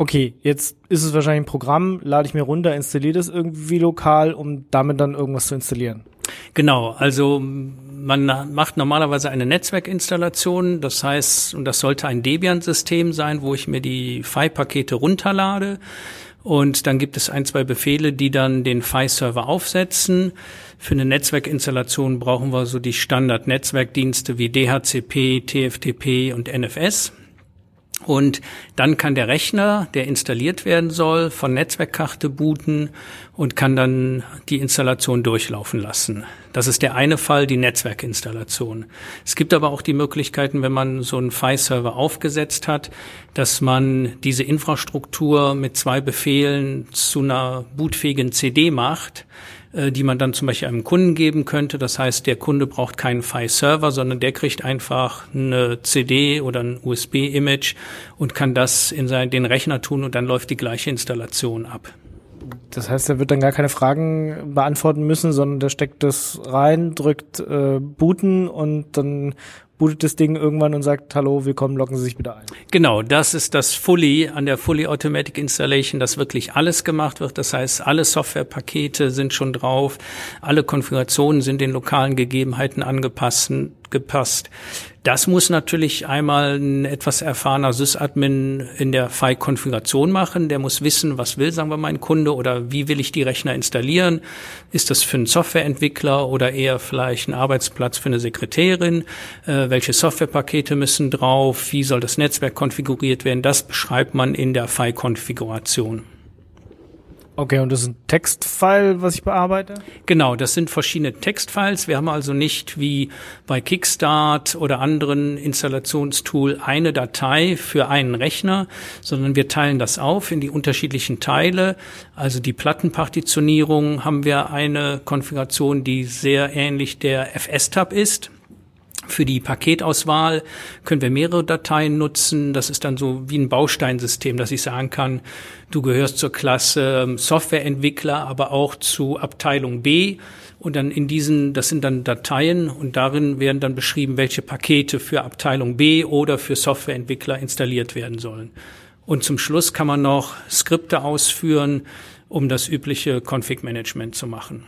Okay, jetzt ist es wahrscheinlich ein Programm, lade ich mir runter, installiere das irgendwie lokal, um damit dann irgendwas zu installieren. Genau, also man macht normalerweise eine Netzwerkinstallation, das heißt, und das sollte ein Debian-System sein, wo ich mir die FI-Pakete runterlade. Und dann gibt es ein, zwei Befehle, die dann den FI-Server aufsetzen. Für eine Netzwerkinstallation brauchen wir so die Standard-Netzwerkdienste wie DHCP, TFTP und NFS. Und dann kann der Rechner, der installiert werden soll, von Netzwerkkarte booten und kann dann die Installation durchlaufen lassen. Das ist der eine Fall, die Netzwerkinstallation. Es gibt aber auch die Möglichkeiten, wenn man so einen File-Server aufgesetzt hat, dass man diese Infrastruktur mit zwei Befehlen zu einer bootfähigen CD macht die man dann zum Beispiel einem Kunden geben könnte. Das heißt, der Kunde braucht keinen File-Server, sondern der kriegt einfach eine CD oder ein USB-Image und kann das in seinen, den Rechner tun und dann läuft die gleiche Installation ab. Das heißt, er wird dann gar keine Fragen beantworten müssen, sondern der steckt das rein, drückt äh, booten und dann bootet das Ding irgendwann und sagt, hallo, willkommen, locken Sie sich bitte ein. Genau, das ist das Fully an der Fully Automatic Installation, dass wirklich alles gemacht wird. Das heißt, alle Softwarepakete sind schon drauf, alle Konfigurationen sind den lokalen Gegebenheiten angepasst gepasst. Das muss natürlich einmal ein etwas erfahrener Sysadmin in der FI-Konfiguration machen. Der muss wissen, was will, sagen wir, mein Kunde oder wie will ich die Rechner installieren. Ist das für einen Softwareentwickler oder eher vielleicht ein Arbeitsplatz für eine Sekretärin? Äh, welche Softwarepakete müssen drauf? Wie soll das Netzwerk konfiguriert werden? Das beschreibt man in der FI-Konfiguration. Okay, und das ist ein Textfile, was ich bearbeite? Genau, das sind verschiedene Textfiles. Wir haben also nicht wie bei Kickstart oder anderen Installationstool eine Datei für einen Rechner, sondern wir teilen das auf in die unterschiedlichen Teile. Also die Plattenpartitionierung haben wir eine Konfiguration, die sehr ähnlich der FS-Tab ist. Für die Paketauswahl können wir mehrere Dateien nutzen. Das ist dann so wie ein Bausteinsystem, dass ich sagen kann, du gehörst zur Klasse ähm, Softwareentwickler, aber auch zu Abteilung B. Und dann in diesen, das sind dann Dateien und darin werden dann beschrieben, welche Pakete für Abteilung B oder für Softwareentwickler installiert werden sollen. Und zum Schluss kann man noch Skripte ausführen, um das übliche Config-Management zu machen.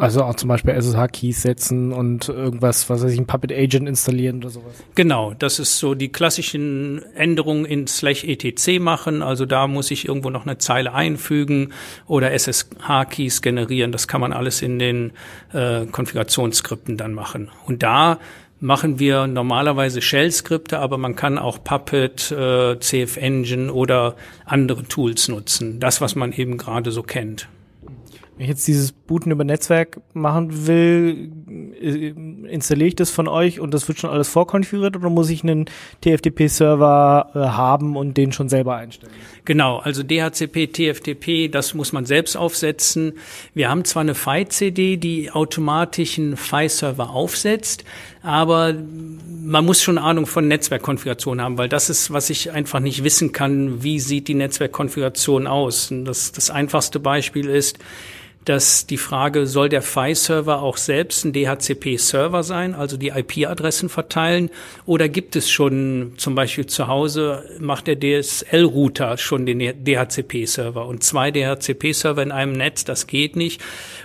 Also auch zum Beispiel SSH-Keys setzen und irgendwas, was weiß ich, ein Puppet Agent installieren oder sowas. Genau, das ist so die klassischen Änderungen in slash etc machen. Also da muss ich irgendwo noch eine Zeile einfügen oder SSH-Keys generieren. Das kann man alles in den äh, Konfigurationsskripten dann machen. Und da machen wir normalerweise Shell-Skripte, aber man kann auch Puppet, äh, CF Engine oder andere Tools nutzen. Das, was man eben gerade so kennt. Jetzt dieses Booten über Netzwerk machen will, äh, installiere ich das von euch und das wird schon alles vorkonfiguriert oder muss ich einen TFTP-Server äh, haben und den schon selber einstellen? Genau, also DHCP, TFTP, das muss man selbst aufsetzen. Wir haben zwar eine FI-CD, die automatisch einen FI-Server aufsetzt, aber man muss schon Ahnung von Netzwerkkonfiguration haben, weil das ist, was ich einfach nicht wissen kann, wie sieht die Netzwerkkonfiguration aus. Und das, das einfachste Beispiel ist, dass die Frage, soll der FI-Server auch selbst ein DHCP-Server sein, also die IP-Adressen verteilen, oder gibt es schon zum Beispiel zu Hause, macht der DSL-Router schon den DHCP-Server und zwei DHCP-Server in einem Netz, das geht nicht.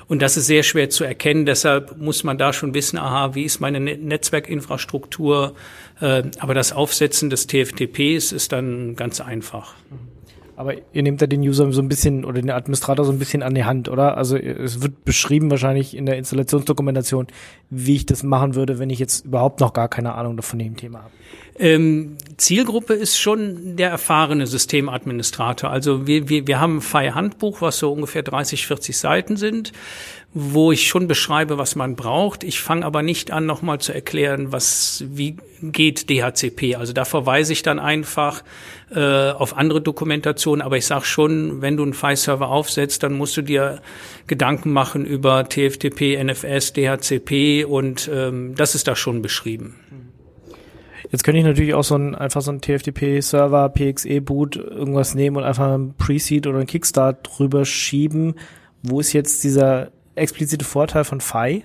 Und das ist sehr schwer zu erkennen, deshalb muss man da schon wissen, aha, wie ist meine Ne- Netzwerkinfrastruktur, äh, aber das Aufsetzen des TFTPs ist dann ganz einfach. Aber ihr nehmt da den User so ein bisschen oder den Administrator so ein bisschen an die Hand, oder? Also es wird beschrieben wahrscheinlich in der Installationsdokumentation, wie ich das machen würde, wenn ich jetzt überhaupt noch gar keine Ahnung von dem Thema habe. Ähm, Zielgruppe ist schon der erfahrene Systemadministrator. Also wir, wir, wir haben ein FI-Handbuch, was so ungefähr 30, 40 Seiten sind, wo ich schon beschreibe, was man braucht. Ich fange aber nicht an, nochmal zu erklären, was wie geht DHCP. Also da verweise ich dann einfach äh, auf andere Dokumentationen. Aber ich sage schon, wenn du einen FI-Server aufsetzt, dann musst du dir Gedanken machen über TFTP, NFS, DHCP und ähm, das ist da schon beschrieben. Jetzt könnte ich natürlich auch so ein, einfach so ein TFTP-Server, PXE-Boot, irgendwas nehmen und einfach einen Pre-Seed oder einen Kickstart drüber schieben. Wo ist jetzt dieser explizite Vorteil von FI?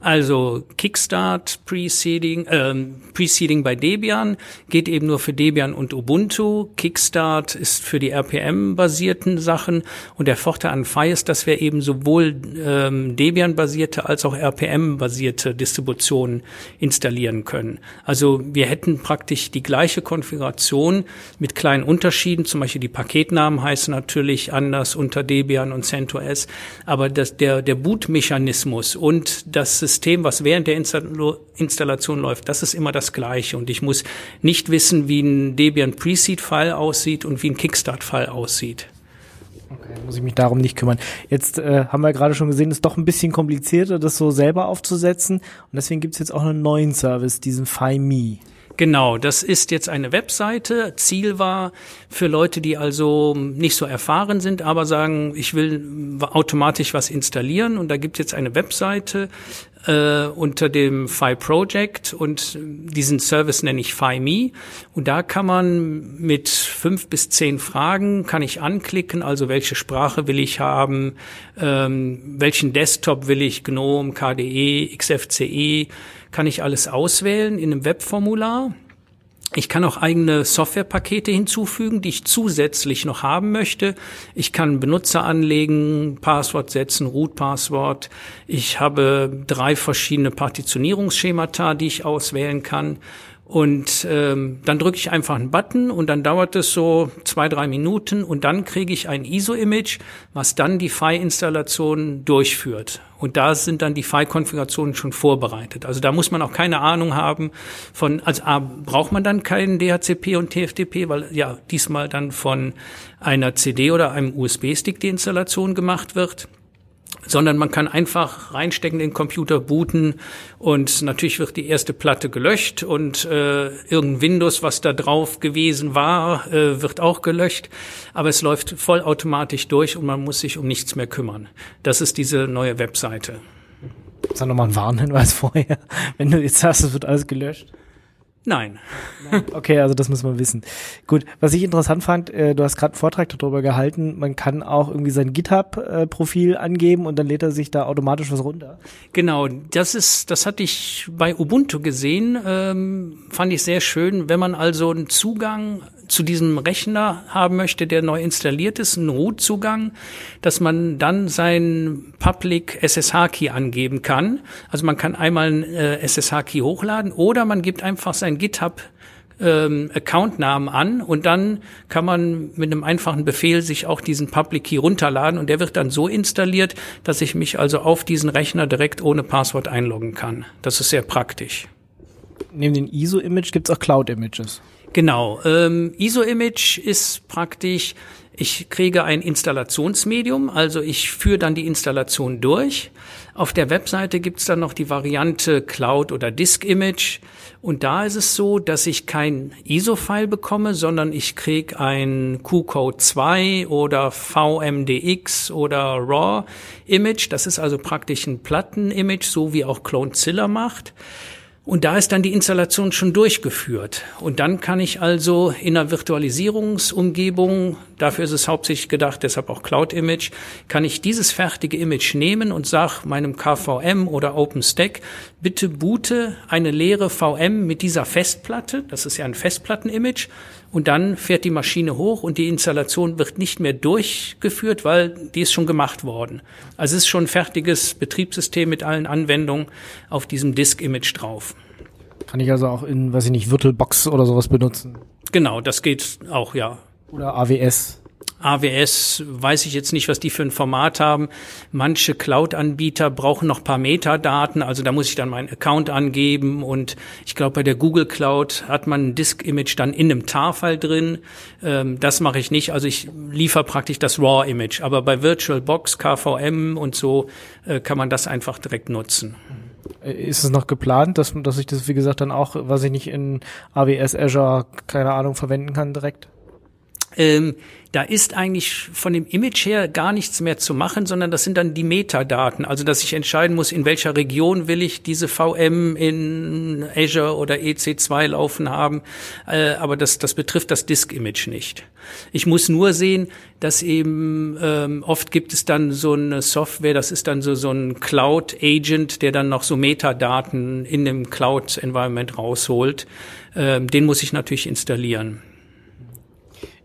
Also Kickstart Preceding, ähm, Preceding bei Debian geht eben nur für Debian und Ubuntu. Kickstart ist für die RPM-basierten Sachen und der Vorteil an Phi ist, dass wir eben sowohl ähm, Debian-basierte als auch RPM-basierte Distributionen installieren können. Also wir hätten praktisch die gleiche Konfiguration mit kleinen Unterschieden. Zum Beispiel die Paketnamen heißen natürlich anders unter Debian und CentOS, aber das, der, der Bootmechanismus und das System, was während der Installation läuft, das ist immer das gleiche. Und ich muss nicht wissen, wie ein Debian Preseed-File aussieht und wie ein Kickstart-File aussieht. Okay, muss ich mich darum nicht kümmern. Jetzt äh, haben wir gerade schon gesehen, ist doch ein bisschen komplizierter, das so selber aufzusetzen. Und deswegen gibt's jetzt auch einen neuen Service, diesen FiMe. Genau, das ist jetzt eine Webseite. Ziel war für Leute, die also nicht so erfahren sind, aber sagen, ich will automatisch was installieren. Und da gibt es jetzt eine Webseite äh, unter dem Fi Project und diesen Service nenne ich FiMe. Und da kann man mit fünf bis zehn Fragen kann ich anklicken, also welche Sprache will ich haben, ähm, welchen Desktop will ich, GNOME, KDE, XFCE, kann ich alles auswählen in einem Webformular. Ich kann auch eigene Softwarepakete hinzufügen, die ich zusätzlich noch haben möchte. Ich kann Benutzer anlegen, Passwort setzen, Root-Passwort. Ich habe drei verschiedene Partitionierungsschemata, die ich auswählen kann. Und ähm, dann drücke ich einfach einen Button und dann dauert es so zwei, drei Minuten und dann kriege ich ein ISO-Image, was dann die Fi-Installation durchführt. Und da sind dann die Fi-Konfigurationen schon vorbereitet. Also da muss man auch keine Ahnung haben von, also A, braucht man dann keinen DHCP und TFTP, weil ja diesmal dann von einer CD oder einem USB-Stick die Installation gemacht wird sondern man kann einfach reinstecken, den Computer booten und natürlich wird die erste Platte gelöscht und äh, irgendein Windows, was da drauf gewesen war, äh, wird auch gelöscht, aber es läuft vollautomatisch durch und man muss sich um nichts mehr kümmern. Das ist diese neue Webseite. Da nochmal ein Warnhinweis vorher? [LAUGHS] Wenn du jetzt sagst, es wird alles gelöscht. Nein. Okay, also das muss man wissen. Gut, was ich interessant fand, äh, du hast gerade einen Vortrag darüber gehalten, man kann auch irgendwie sein GitHub-Profil angeben und dann lädt er sich da automatisch was runter. Genau, das ist, das hatte ich bei Ubuntu gesehen, ähm, fand ich sehr schön. Wenn man also einen Zugang zu diesem Rechner haben möchte, der neu installiert ist, einen Root-Zugang, dass man dann sein Public SSH-Key angeben kann. Also man kann einmal einen äh, SSH-Key hochladen oder man gibt einfach sein GitHub ähm, Accountnamen an und dann kann man mit einem einfachen Befehl sich auch diesen Public Key runterladen und der wird dann so installiert, dass ich mich also auf diesen Rechner direkt ohne Passwort einloggen kann. Das ist sehr praktisch. Neben den ISO-Image gibt's auch Cloud-Images. Genau. Ähm, ISO-Image ist praktisch, ich kriege ein Installationsmedium, also ich führe dann die Installation durch. Auf der Webseite gibt's dann noch die Variante Cloud oder Disk Image. Und da ist es so, dass ich kein ISO-File bekomme, sondern ich krieg ein QCode 2 oder VMDX oder RAW Image. Das ist also praktisch ein Platten-Image, so wie auch Clonezilla macht. Und da ist dann die Installation schon durchgeführt. Und dann kann ich also in einer Virtualisierungsumgebung, dafür ist es hauptsächlich gedacht, deshalb auch Cloud Image, kann ich dieses fertige Image nehmen und sage meinem KVM oder OpenStack, bitte boote eine leere VM mit dieser Festplatte, das ist ja ein Festplatten-Image, und dann fährt die Maschine hoch und die Installation wird nicht mehr durchgeführt, weil die ist schon gemacht worden. Also es ist schon ein fertiges Betriebssystem mit allen Anwendungen auf diesem Disk-Image drauf. Kann ich also auch in, weiß ich nicht, VirtualBox oder sowas benutzen? Genau, das geht auch, ja. Oder AWS? AWS weiß ich jetzt nicht, was die für ein Format haben. Manche Cloud-Anbieter brauchen noch paar Metadaten, also da muss ich dann meinen Account angeben und ich glaube, bei der Google Cloud hat man ein Disk-Image dann in einem TAR-File drin. Ähm, das mache ich nicht, also ich liefere praktisch das RAW-Image, aber bei VirtualBox, KVM und so äh, kann man das einfach direkt nutzen. Ist es noch geplant, dass, dass ich das, wie gesagt, dann auch, was ich nicht in AWS Azure, keine Ahnung, verwenden kann direkt? Ähm, da ist eigentlich von dem Image her gar nichts mehr zu machen, sondern das sind dann die Metadaten. Also, dass ich entscheiden muss, in welcher Region will ich diese VM in Azure oder EC2 laufen haben. Äh, aber das, das betrifft das Disk-Image nicht. Ich muss nur sehen, dass eben ähm, oft gibt es dann so eine Software, das ist dann so, so ein Cloud-Agent, der dann noch so Metadaten in dem Cloud-Environment rausholt. Ähm, den muss ich natürlich installieren.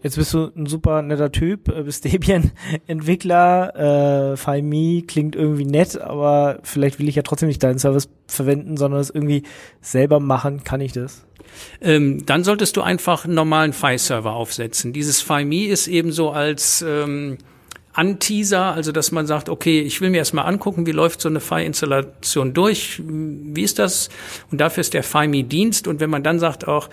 Jetzt bist du ein super netter Typ, äh, bist [LAUGHS] Debian-Entwickler, äh, FileMe klingt irgendwie nett, aber vielleicht will ich ja trotzdem nicht deinen Service verwenden, sondern es irgendwie selber machen. Kann ich das? Ähm, dann solltest du einfach einen normalen File-Server aufsetzen. Dieses FileMe ist eben so als ähm, Anteaser, also dass man sagt, okay, ich will mir erstmal angucken, wie läuft so eine File-Installation durch, wie ist das? Und dafür ist der FileMe-Dienst. Und wenn man dann sagt auch,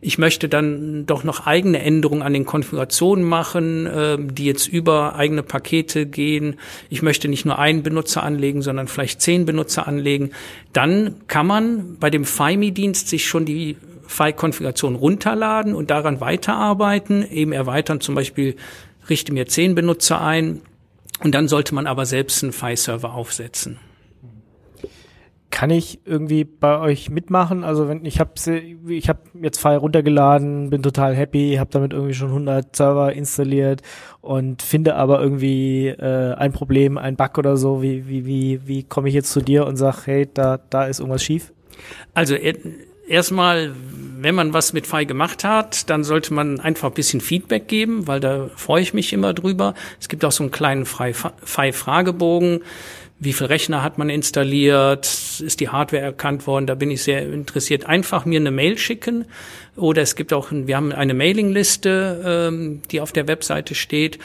ich möchte dann doch noch eigene Änderungen an den Konfigurationen machen, äh, die jetzt über eigene Pakete gehen. Ich möchte nicht nur einen Benutzer anlegen, sondern vielleicht zehn Benutzer anlegen. Dann kann man bei dem FileMe-Dienst sich schon die File-Konfiguration runterladen und daran weiterarbeiten, eben erweitern, zum Beispiel richte mir zehn Benutzer ein und dann sollte man aber selbst einen File-Server aufsetzen. Kann ich irgendwie bei euch mitmachen? Also wenn ich habe ich habe jetzt File runtergeladen, bin total happy, habe damit irgendwie schon 100 Server installiert und finde aber irgendwie äh, ein Problem, ein Bug oder so. Wie wie wie wie komme ich jetzt zu dir und sag, hey, da da ist irgendwas schief? Also erstmal, wenn man was mit Fei gemacht hat, dann sollte man einfach ein bisschen Feedback geben, weil da freue ich mich immer drüber. Es gibt auch so einen kleinen Fei-Fragebogen. Wie viel Rechner hat man installiert? Ist die Hardware erkannt worden? Da bin ich sehr interessiert. Einfach mir eine Mail schicken. Oder es gibt auch, wir haben eine Mailingliste, ähm, die auf der Webseite steht.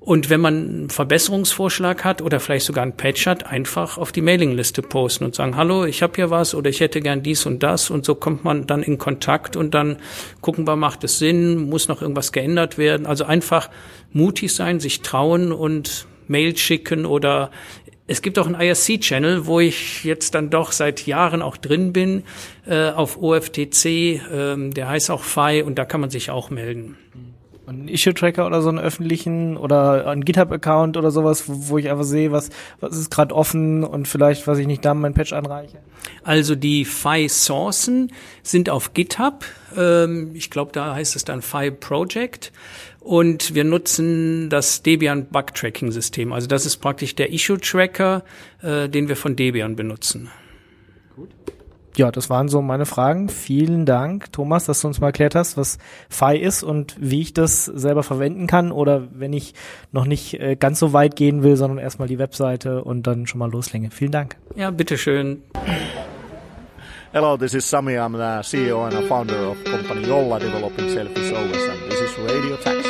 Und wenn man einen Verbesserungsvorschlag hat oder vielleicht sogar einen Patch hat, einfach auf die Mailingliste posten und sagen, hallo, ich habe hier was oder ich hätte gern dies und das. Und so kommt man dann in Kontakt und dann gucken wir, macht es Sinn, muss noch irgendwas geändert werden. Also einfach mutig sein, sich trauen und Mail schicken oder es gibt auch einen IRC-Channel, wo ich jetzt dann doch seit Jahren auch drin bin, äh, auf OFTC, äh, der heißt auch FI und da kann man sich auch melden. Ein Issue-Tracker oder so einen öffentlichen oder ein GitHub-Account oder sowas, wo, wo ich einfach sehe, was, was ist gerade offen und vielleicht, was ich nicht da mein Patch anreiche? Also die FI-Sourcen sind auf GitHub. Ähm, ich glaube, da heißt es dann FI Project. Und wir nutzen das Debian Bug Tracking System. Also das ist praktisch der Issue Tracker, äh, den wir von Debian benutzen. Gut. Ja, das waren so meine Fragen. Vielen Dank, Thomas, dass du uns mal erklärt hast, was FI ist und wie ich das selber verwenden kann oder wenn ich noch nicht äh, ganz so weit gehen will, sondern erstmal die Webseite und dann schon mal loslänge. Vielen Dank. Ja, bitteschön. Hello, this is Sami. I'm the CEO and a founder of company Yolla developing Selfish OS and this is Radio Tax.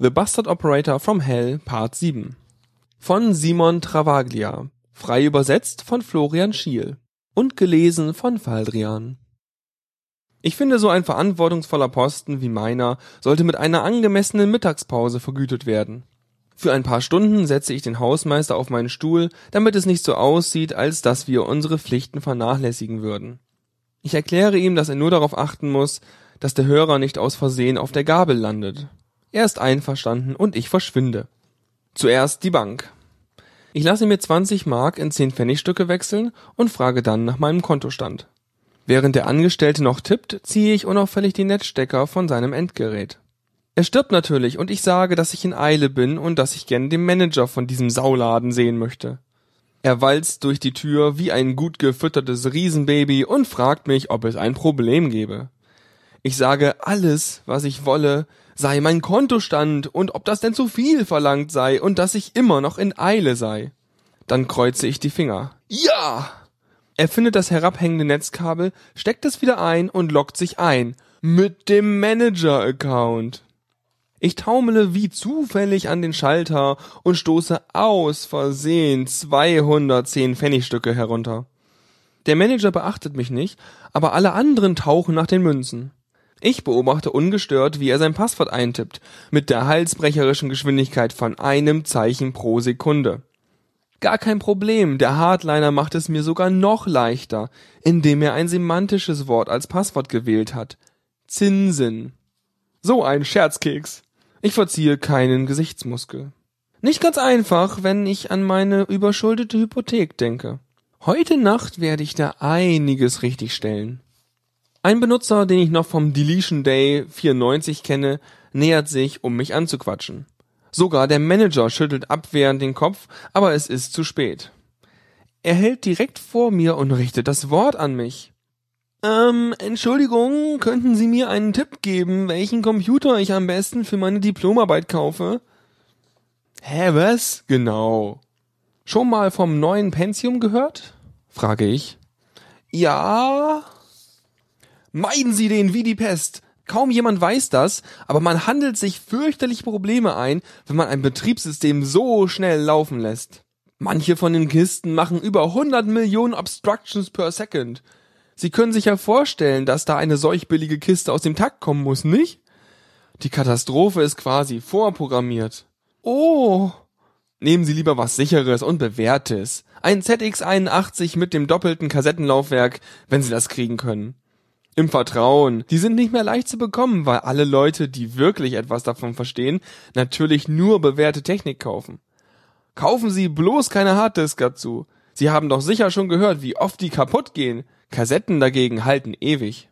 The Bastard Operator from Hell Part 7 von Simon Travaglia, frei übersetzt von Florian Schiel und gelesen von Faldrian. Ich finde, so ein verantwortungsvoller Posten wie meiner sollte mit einer angemessenen Mittagspause vergütet werden. Für ein paar Stunden setze ich den Hausmeister auf meinen Stuhl, damit es nicht so aussieht, als dass wir unsere Pflichten vernachlässigen würden. Ich erkläre ihm, dass er nur darauf achten muss, dass der Hörer nicht aus Versehen auf der Gabel landet. Er ist einverstanden und ich verschwinde. Zuerst die Bank. Ich lasse mir 20 Mark in 10 Pfennigstücke wechseln und frage dann nach meinem Kontostand. Während der Angestellte noch tippt, ziehe ich unauffällig die Netzstecker von seinem Endgerät. Er stirbt natürlich und ich sage, dass ich in Eile bin und dass ich gern den Manager von diesem Sauladen sehen möchte. Er walzt durch die Tür wie ein gut gefüttertes Riesenbaby und fragt mich, ob es ein Problem gebe. Ich sage, alles, was ich wolle, sei mein Kontostand und ob das denn zu viel verlangt sei und dass ich immer noch in Eile sei. Dann kreuze ich die Finger. Ja! Er findet das herabhängende Netzkabel, steckt es wieder ein und loggt sich ein. Mit dem Manager-Account. Ich taumele wie zufällig an den Schalter und stoße aus Versehen 210 Pfennigstücke herunter. Der Manager beachtet mich nicht, aber alle anderen tauchen nach den Münzen. Ich beobachte ungestört, wie er sein Passwort eintippt, mit der halsbrecherischen Geschwindigkeit von einem Zeichen pro Sekunde. Gar kein Problem, der Hardliner macht es mir sogar noch leichter, indem er ein semantisches Wort als Passwort gewählt hat. Zinsen. So ein Scherzkeks. Ich verziehe keinen Gesichtsmuskel. Nicht ganz einfach, wenn ich an meine überschuldete Hypothek denke. Heute Nacht werde ich da einiges richtigstellen. Ein Benutzer, den ich noch vom Deletion Day 94 kenne, nähert sich, um mich anzuquatschen. Sogar der Manager schüttelt abwehrend den Kopf, aber es ist zu spät. Er hält direkt vor mir und richtet das Wort an mich. Ähm, Entschuldigung, könnten Sie mir einen Tipp geben, welchen Computer ich am besten für meine Diplomarbeit kaufe? Hä, was? Genau. Schon mal vom neuen Pentium gehört? frage ich. Ja. Meiden Sie den wie die Pest. Kaum jemand weiß das, aber man handelt sich fürchterlich Probleme ein, wenn man ein Betriebssystem so schnell laufen lässt. Manche von den Kisten machen über 100 Millionen Obstructions per Second. Sie können sich ja vorstellen, dass da eine solch billige Kiste aus dem Takt kommen muss, nicht? Die Katastrophe ist quasi vorprogrammiert. Oh. Nehmen Sie lieber was sicheres und bewährtes. Ein ZX81 mit dem doppelten Kassettenlaufwerk, wenn Sie das kriegen können. Im Vertrauen. Die sind nicht mehr leicht zu bekommen, weil alle Leute, die wirklich etwas davon verstehen, natürlich nur bewährte Technik kaufen. Kaufen Sie bloß keine Harddisk dazu. Sie haben doch sicher schon gehört, wie oft die kaputt gehen. Kassetten dagegen halten ewig.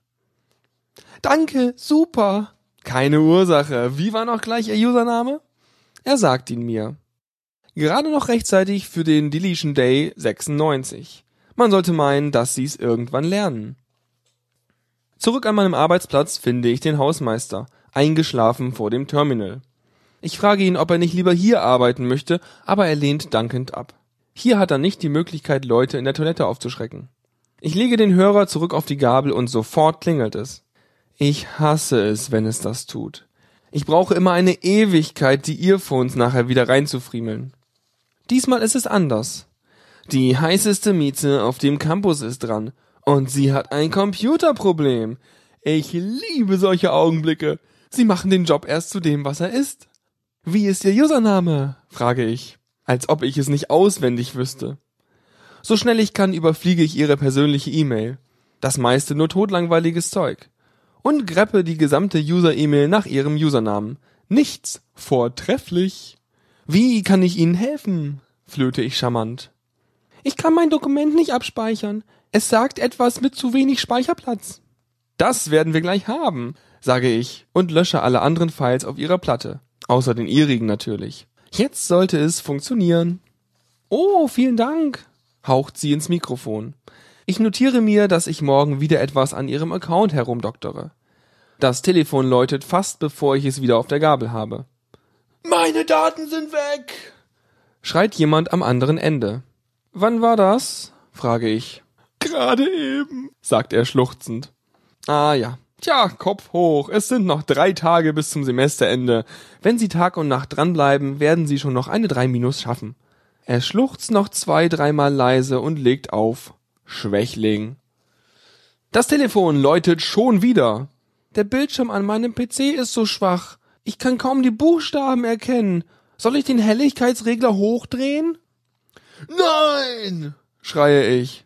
Danke, super. Keine Ursache. Wie war noch gleich Ihr Username? Er sagt ihn mir. Gerade noch rechtzeitig für den Deletion Day 96. Man sollte meinen, dass Sie es irgendwann lernen. Zurück an meinem Arbeitsplatz finde ich den Hausmeister, eingeschlafen vor dem Terminal. Ich frage ihn, ob er nicht lieber hier arbeiten möchte, aber er lehnt dankend ab. Hier hat er nicht die Möglichkeit, Leute in der Toilette aufzuschrecken. Ich lege den Hörer zurück auf die Gabel und sofort klingelt es. Ich hasse es, wenn es das tut. Ich brauche immer eine Ewigkeit, die Earphones nachher wieder reinzufriemeln. Diesmal ist es anders. Die heißeste Mieze auf dem Campus ist dran und sie hat ein Computerproblem. Ich liebe solche Augenblicke. Sie machen den Job erst zu dem, was er ist. Wie ist Ihr Username? frage ich, als ob ich es nicht auswendig wüsste. So schnell ich kann, überfliege ich Ihre persönliche E-Mail. Das meiste nur totlangweiliges Zeug. Und greppe die gesamte User-E-Mail nach Ihrem Usernamen. Nichts. Vortrefflich. Wie kann ich Ihnen helfen? flöte ich charmant. Ich kann mein Dokument nicht abspeichern. Es sagt etwas mit zu wenig Speicherplatz. Das werden wir gleich haben, sage ich und lösche alle anderen Files auf ihrer Platte. Außer den ihrigen natürlich. Jetzt sollte es funktionieren. Oh, vielen Dank, haucht sie ins Mikrofon. Ich notiere mir, dass ich morgen wieder etwas an ihrem Account herumdoktere. Das Telefon läutet fast bevor ich es wieder auf der Gabel habe. Meine Daten sind weg! schreit jemand am anderen Ende. Wann war das? frage ich. Gerade eben, sagt er schluchzend. Ah ja. Tja, Kopf hoch. Es sind noch drei Tage bis zum Semesterende. Wenn Sie Tag und Nacht dranbleiben, werden Sie schon noch eine drei Minus schaffen. Er schluchzt noch zwei, dreimal leise und legt auf. Schwächling. Das Telefon läutet schon wieder. Der Bildschirm an meinem PC ist so schwach. Ich kann kaum die Buchstaben erkennen. Soll ich den Helligkeitsregler hochdrehen? Nein! schreie ich.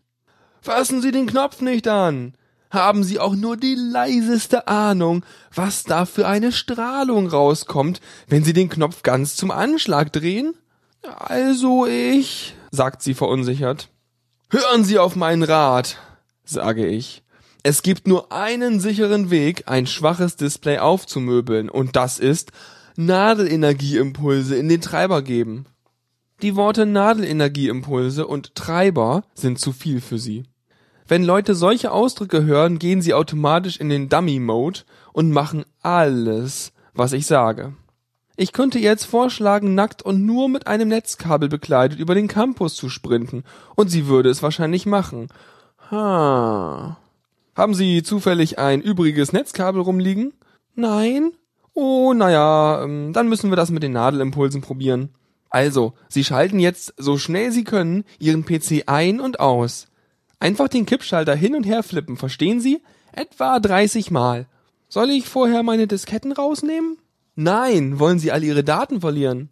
Fassen Sie den Knopf nicht an. Haben Sie auch nur die leiseste Ahnung, was da für eine Strahlung rauskommt, wenn Sie den Knopf ganz zum Anschlag drehen? Also ich, sagt sie verunsichert. Hören Sie auf meinen Rat, sage ich. Es gibt nur einen sicheren Weg, ein schwaches Display aufzumöbeln, und das ist Nadelenergieimpulse in den Treiber geben. Die Worte Nadelenergieimpulse und Treiber sind zu viel für sie. Wenn Leute solche Ausdrücke hören, gehen sie automatisch in den Dummy-Mode und machen alles, was ich sage. Ich könnte jetzt vorschlagen, nackt und nur mit einem Netzkabel bekleidet über den Campus zu sprinten, und sie würde es wahrscheinlich machen. Ha. Haben Sie zufällig ein übriges Netzkabel rumliegen? Nein? Oh, naja, ähm, dann müssen wir das mit den Nadelimpulsen probieren. Also, Sie schalten jetzt so schnell Sie können Ihren PC ein und aus. Einfach den Kippschalter hin und her flippen, verstehen Sie? Etwa 30 Mal. Soll ich vorher meine Disketten rausnehmen? Nein, wollen Sie all Ihre Daten verlieren?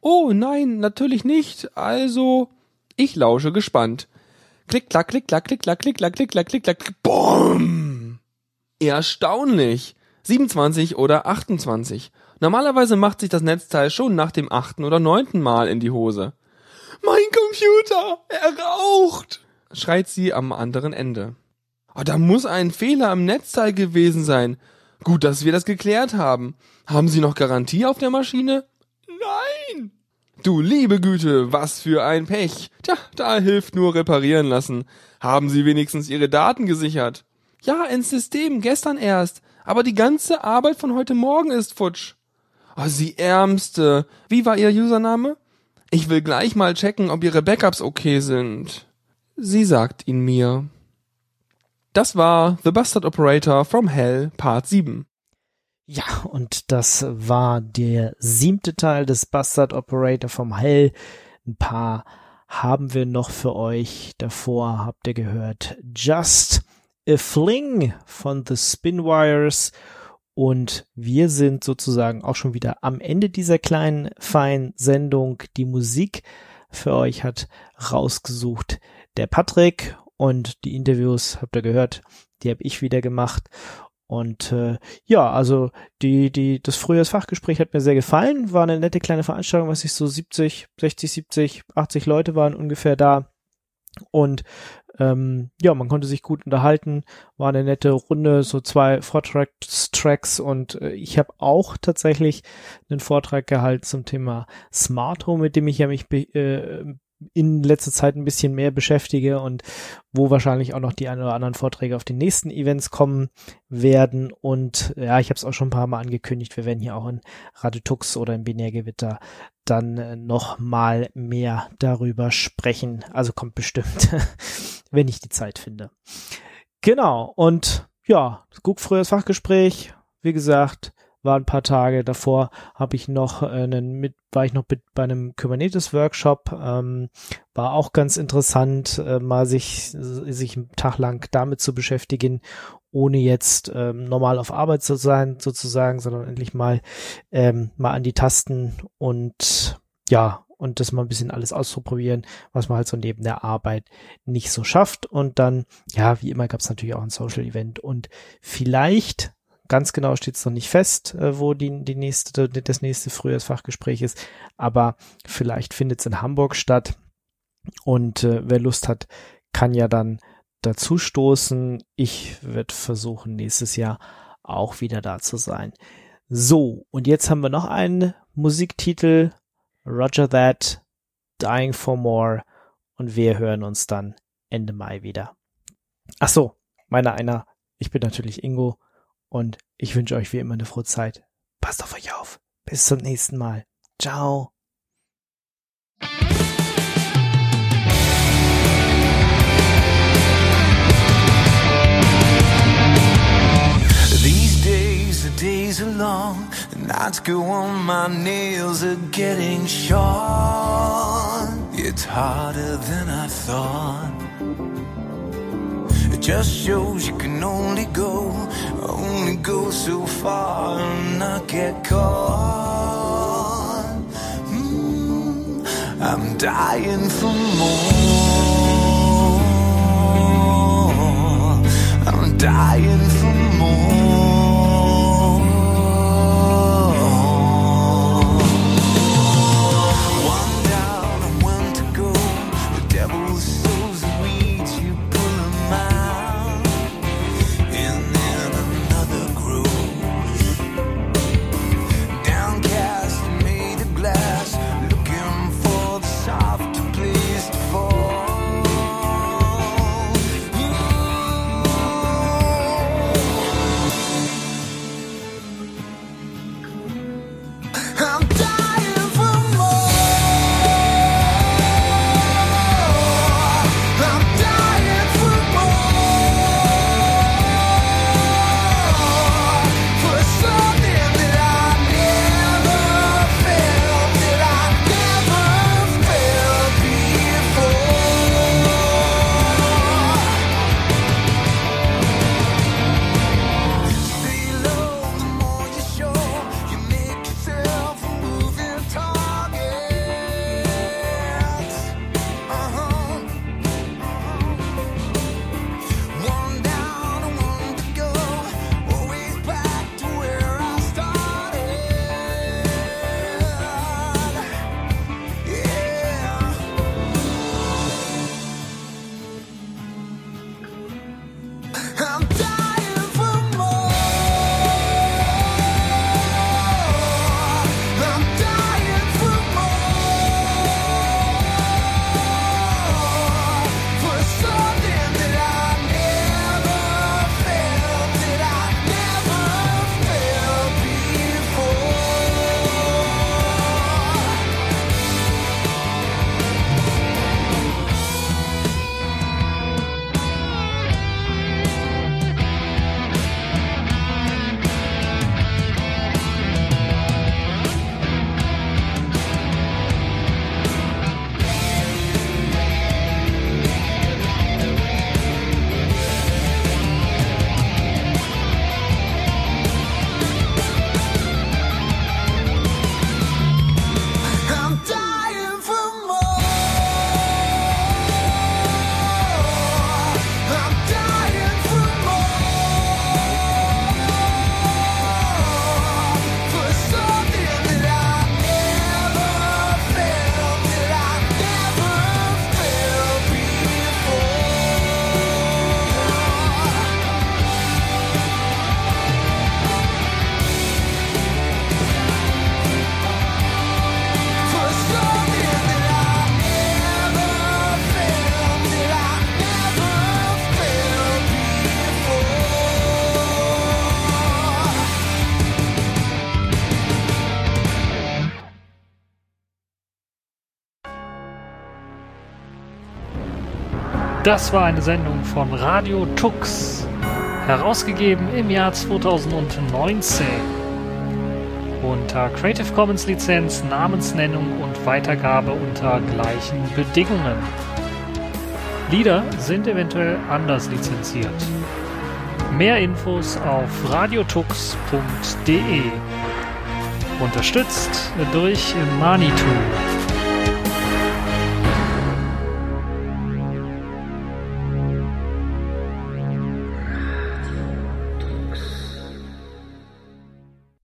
Oh, nein, natürlich nicht. Also, ich lausche gespannt. Klick, klack, klick, klack, klick, klack, klick, klack, klick, klack, klick, klack, BOOM! Erstaunlich. 27 oder 28. Normalerweise macht sich das Netzteil schon nach dem achten oder neunten Mal in die Hose. Mein Computer, er raucht, schreit sie am anderen Ende. Oh, da muss ein Fehler im Netzteil gewesen sein. Gut, dass wir das geklärt haben. Haben Sie noch Garantie auf der Maschine? Nein! Du liebe Güte, was für ein Pech. Tja, da hilft nur reparieren lassen. Haben Sie wenigstens Ihre Daten gesichert? Ja, ins System, gestern erst. Aber die ganze Arbeit von heute Morgen ist futsch. Oh, Sie Ärmste. Wie war Ihr Username? Ich will gleich mal checken, ob Ihre Backups okay sind. Sie sagt ihn mir. Das war The Bastard Operator from Hell Part 7. Ja, und das war der siebte Teil des Bastard Operator vom Hell. Ein paar haben wir noch für euch. Davor habt ihr gehört Just a Fling von The Spinwires. Und wir sind sozusagen auch schon wieder am Ende dieser kleinen, feinen Sendung. Die Musik für euch hat rausgesucht der Patrick und die Interviews habt ihr gehört, die habe ich wieder gemacht. Und äh, ja, also die, die, das Frühjahrsfachgespräch hat mir sehr gefallen. War eine nette kleine Veranstaltung, was ich so 70, 60, 70, 80 Leute waren ungefähr da. Und ähm, ja, man konnte sich gut unterhalten, war eine nette Runde, so zwei Vortragstracks und äh, ich habe auch tatsächlich einen Vortrag gehalten zum Thema Smart Home, mit dem ich ja mich äh, in letzter Zeit ein bisschen mehr beschäftige und wo wahrscheinlich auch noch die ein oder anderen Vorträge auf den nächsten Events kommen werden. Und ja, ich habe es auch schon ein paar Mal angekündigt, wir werden hier auch in Radetux oder im Binärgewitter dann äh, noch mal mehr darüber sprechen. Also kommt bestimmt, [LAUGHS] wenn ich die Zeit finde. Genau, und ja, guck früher das Fachgespräch, wie gesagt, war ein paar Tage davor, habe ich noch einen mit, war ich noch mit bei einem Kubernetes Workshop, ähm, war auch ganz interessant, äh, mal sich sich einen Tag lang damit zu beschäftigen, ohne jetzt ähm, normal auf Arbeit zu sein sozusagen, sondern endlich mal ähm, mal an die Tasten und ja und das mal ein bisschen alles auszuprobieren, was man halt so neben der Arbeit nicht so schafft. Und dann, ja, wie immer gab es natürlich auch ein Social Event und vielleicht Ganz genau steht es noch nicht fest, äh, wo die, die nächste, das nächste Frühjahrsfachgespräch ist, aber vielleicht findet es in Hamburg statt. Und äh, wer Lust hat, kann ja dann dazu stoßen. Ich werde versuchen, nächstes Jahr auch wieder da zu sein. So, und jetzt haben wir noch einen Musiktitel, Roger That, Dying for More, und wir hören uns dann Ende Mai wieder. Ach so, meiner einer, ich bin natürlich Ingo und ich wünsche euch wie immer eine frohe Zeit. Passt auf euch auf. Bis zum nächsten Mal. Ciao. Days are long, the nights go on, my nails are getting short. It's harder than I thought. It just shows you can only go, only go so far and not get caught. Mm, I'm dying for more. I'm dying for more. Das war eine Sendung von Radio Tux, herausgegeben im Jahr 2019. Unter Creative Commons Lizenz, Namensnennung und Weitergabe unter gleichen Bedingungen. Lieder sind eventuell anders lizenziert. Mehr Infos auf radiotux.de. Unterstützt durch Manitou.